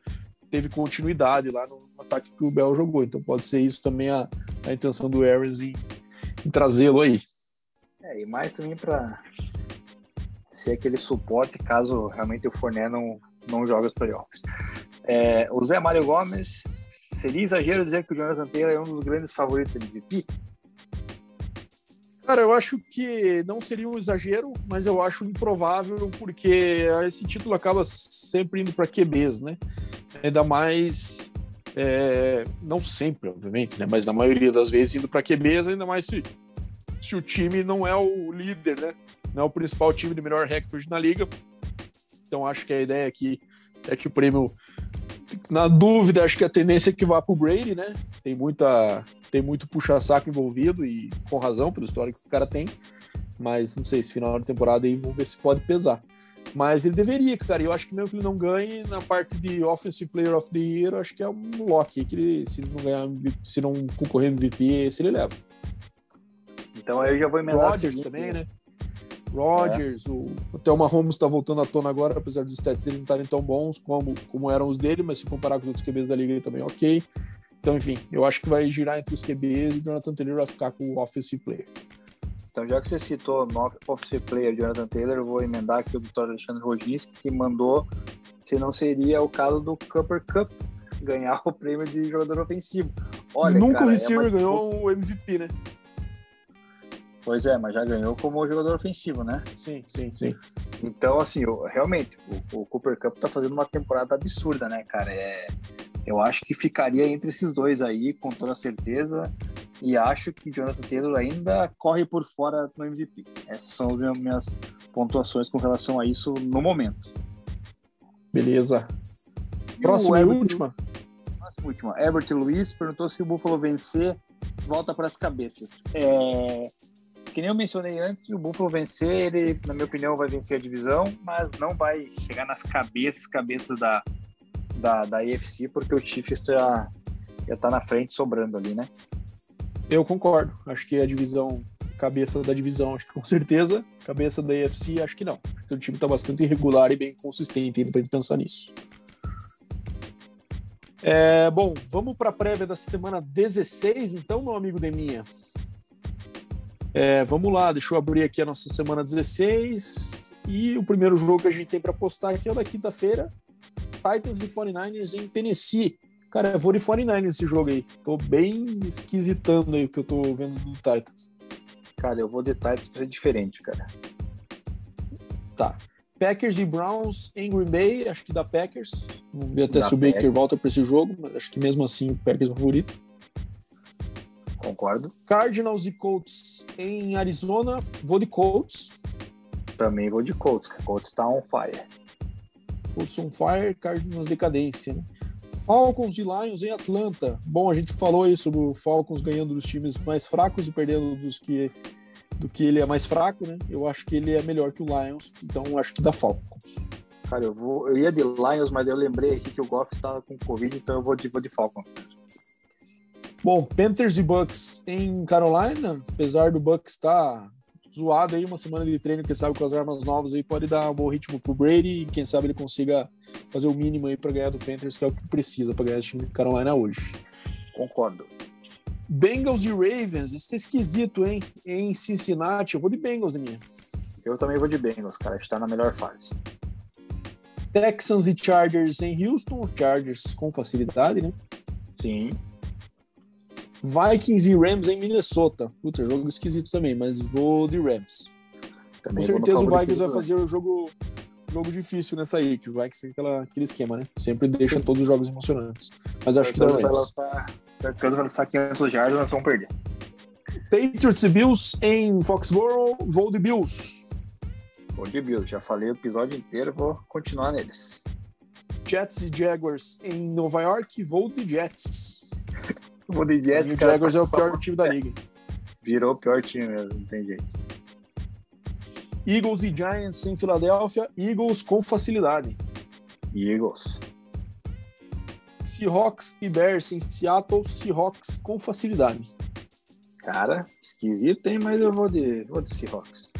teve continuidade lá no ataque que o Bell jogou. Então pode ser isso também a, a intenção do Arians em, em trazê-lo aí. É, e mais também para ser aquele suporte caso realmente o Forné não, não jogue os playoffs. É, o Zé Mário Gomes, seria exagero dizer que o Jonathan Taylor é um dos grandes favoritos de MVP? Cara, eu acho que não seria um exagero, mas eu acho improvável, porque esse título acaba sempre indo para QBs, né? Ainda mais, é, não sempre, obviamente, né? Mas na maioria das vezes indo para QBs, ainda mais se, se o time não é o líder, né? Não é o principal time de melhor recorde na liga. Então acho que a ideia aqui é que o prêmio, na dúvida, acho que a tendência é que vá para o Brady, né? Tem muita, tem muito puxa-saco envolvido e com razão pelo histórico que o cara tem. Mas não sei se final da temporada aí vamos ver se pode pesar. Mas ele deveria, cara. Eu acho que mesmo que ele não ganhe na parte de Offensive Player of the Year, acho que é um lock que ele, se não ganhar, se não concorrer no MVP, esse ele leva. Então aí eu já vou emendar. Rodgers também, né? Rodgers, é. o, o Mahomes está voltando à tona agora, apesar dos stats dele não estarem tão bons como, como eram os dele, mas se comparar com os outros QBs da liga, ele também é ok. Então, enfim, eu acho que vai girar entre os QBs e o Jonathan Taylor vai ficar com o Offensive Player. Então, já que você citou o Offensive Player Jonathan Taylor, eu vou emendar aqui o Vitório Alexandre Roginski, que mandou se não seria o caso do Cooper Cup ganhar o prêmio de jogador ofensivo. Olha, Nunca cara, o receiver é ganhou o MVP, né? Pois é, mas já ganhou como jogador ofensivo, né? Sim, sim, sim. Então, assim, eu, realmente, o, o, Cooper Cup tá fazendo uma temporada absurda, né, cara? É, eu acho que ficaria entre esses dois aí, com toda certeza. E acho que Jonathan Taylor ainda corre por fora no MVP. Essas são as minhas pontuações com relação a isso no momento. Beleza. Próxima e, última. Próxima última. Herbert Luiz perguntou se o Buffalo vencer, volta para as cabeças. É, que nem eu mencionei antes, o Buffalo vencer, ele, na minha opinião, vai vencer a divisão, mas não vai chegar nas cabeças, cabeças da, da, da AFC, porque o Chiefs já, já tá na frente sobrando ali, né? Eu concordo. Acho que a divisão, cabeça da divisão, acho que com certeza. Cabeça da AFC, acho que não. Acho que o time tá bastante irregular e bem consistente ainda pra gente pensar nisso. É, bom, vamos para a prévia da semana 16, então, meu amigo Deminha. É, vamos lá, deixa eu abrir aqui a nossa semana 16. E o primeiro jogo que a gente tem para postar aqui é o da quinta-feira: Titans e 49ers em Tennessee. Cara, eu vou de 49ers esse jogo aí. Tô bem esquisitando aí o que eu tô vendo do Titans. Cara, eu vou de Titans pra ser diferente, cara. Tá. Packers e Browns em Green Bay, acho que dá Packers. Vamos ver até da se o Baker volta para esse jogo, mas acho que mesmo assim o Packers é o favorito. Concordo. Cardinals e Colts em Arizona, vou de Colts. Também vou de Colts, Colts tá on fire. Colts on fire, Cardinals decadência, né? Falcons e Lions em Atlanta. Bom, a gente falou aí sobre o Falcons ganhando dos times mais fracos e perdendo dos que do que ele é mais fraco, né? Eu acho que ele é melhor que o Lions, então acho que dá Falcons. Cara, eu, vou, eu ia de Lions, mas eu lembrei aqui que o Goff tava com Covid, então eu vou de, vou de Falcons. Bom, Panthers e Bucks em Carolina, apesar do Bucks estar tá zoado aí, uma semana de treino, quem sabe com as armas novas aí pode dar um bom ritmo pro Brady e quem sabe ele consiga fazer o mínimo aí para ganhar do Panthers, que é o que precisa para ganhar o time de Carolina hoje. Concordo. Bengals e Ravens, isso é esquisito, hein? Em Cincinnati, eu vou de Bengals, minha. Eu também vou de Bengals, cara, está na melhor fase. Texans e Chargers em Houston, Chargers com facilidade, né? Sim. Vikings e Rams em Minnesota. Puta, jogo esquisito também, mas vou de Rams. Também Com certeza o Vikings vai fazer o jogo, jogo difícil nessa aí, que o Vikings tem aquela, aquele esquema, né? Sempre deixa todos os jogos emocionantes. Mas acho que dá Rams. Certeza vai lançar 500 jardas, nós vamos perder. Patriots e Bills em Foxborough, vou de Bills. Vou de Bills, já falei o episódio inteiro, vou continuar neles. Jets e Jaguars em Nova York, vou de Jets. *laughs* de Jets, e o Jaguars é o pior time da liga. Virou o pior time mesmo, não tem jeito. Eagles e Giants em Filadélfia, Eagles com facilidade. Eagles. Seahawks e Bears em Seattle, Seahawks com facilidade. Cara, esquisito, hein? Mas eu vou de, vou de Seahawks.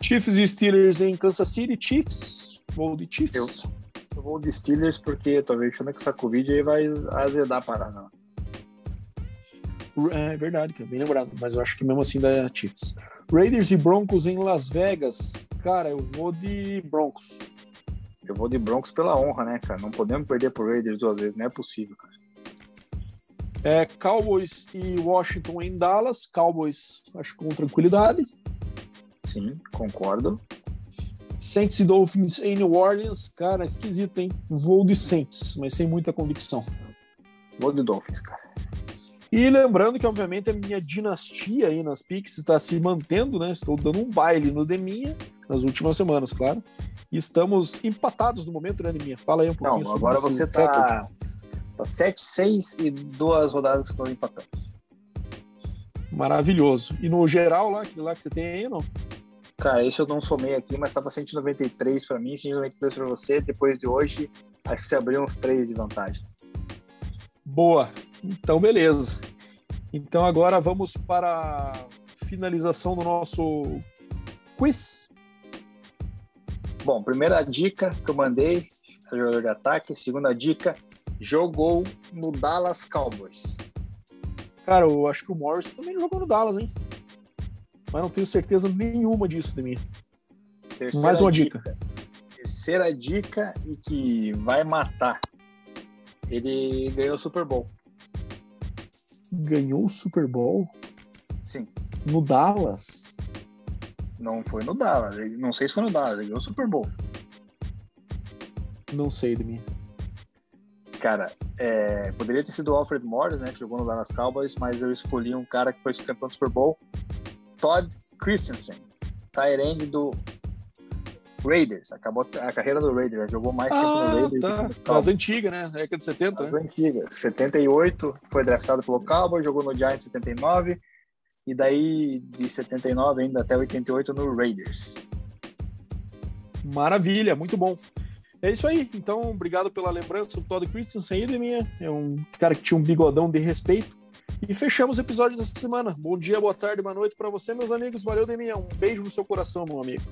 Chiefs e Steelers em Kansas City, Chiefs. Vou de Chiefs. Eu, eu vou de Steelers porque tô achando que essa Covid aí vai azedar a parada. É verdade, que é bem lembrado, mas eu acho que mesmo assim dá Chiefs. Raiders e Broncos em Las Vegas. Cara, eu vou de Broncos. Eu vou de Broncos pela honra, né, cara? Não podemos perder pro Raiders duas vezes, não é possível, cara. É, Cowboys e Washington em Dallas. Cowboys, acho com tranquilidade. Sim, concordo. Saints e Dolphins em New Orleans. Cara, esquisito, hein? Vou de Saints, mas sem muita convicção. Vou de Dolphins, cara. E lembrando que, obviamente, a minha dinastia aí nas Pix está se mantendo, né? Estou dando um baile no Deminha nas últimas semanas, claro. E estamos empatados no momento, né, Neminha? Fala aí um pouquinho Não, agora você está tá 7, 6 e duas rodadas que estão empatando. Maravilhoso. E no geral lá, aquele lá que você tem aí, não? Cara, esse eu não somei aqui, mas estava 193 para mim, 193 para você. Depois de hoje, acho que você abriu uns 3 de vantagem. Boa. Então, beleza. Então agora vamos para a finalização do nosso quiz. Bom, primeira dica que eu mandei, jogador de ataque. Segunda dica, jogou no Dallas Cowboys. Cara, eu acho que o Morris também jogou no Dallas, hein? Mas não tenho certeza nenhuma disso de mim. Terceira Mais uma dica. dica. Terceira dica e que vai matar. Ele ganhou o Super Bowl. Ganhou o Super Bowl? Sim, No Dallas? Não foi no Dallas. Não sei se foi no Dallas. Ele ganhou o Super Bowl. Não sei de mim. Cara, é, poderia ter sido o Alfred Morris, né? Que jogou no Dallas Cowboys, mas eu escolhi um cara que foi campeão do Super Bowl. Todd Christensen. Tyrande do Raiders. Acabou a carreira do Raiders. Jogou mais ah, tempo no Raiders. Tá. As antigas, né? Na década de 70. As né? antigas. 78 foi draftado pelo Cowboys, jogou no Giants em 79. E daí, de 79 ainda até 88 no Raiders. Maravilha, muito bom. É isso aí. Então, obrigado pela lembrança do Todd Christensen aí, minha. É um cara que tinha um bigodão de respeito. E fechamos o episódio dessa semana. Bom dia, boa tarde, boa noite para você, meus amigos. Valeu, Deminha. Um beijo no seu coração, meu amigo.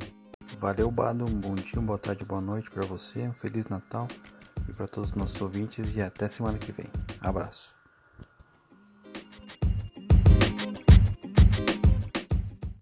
Valeu, Bado. Um bom dia, boa tarde, boa noite para você. Um Feliz Natal e para todos os nossos ouvintes. E até semana que vem. Abraço.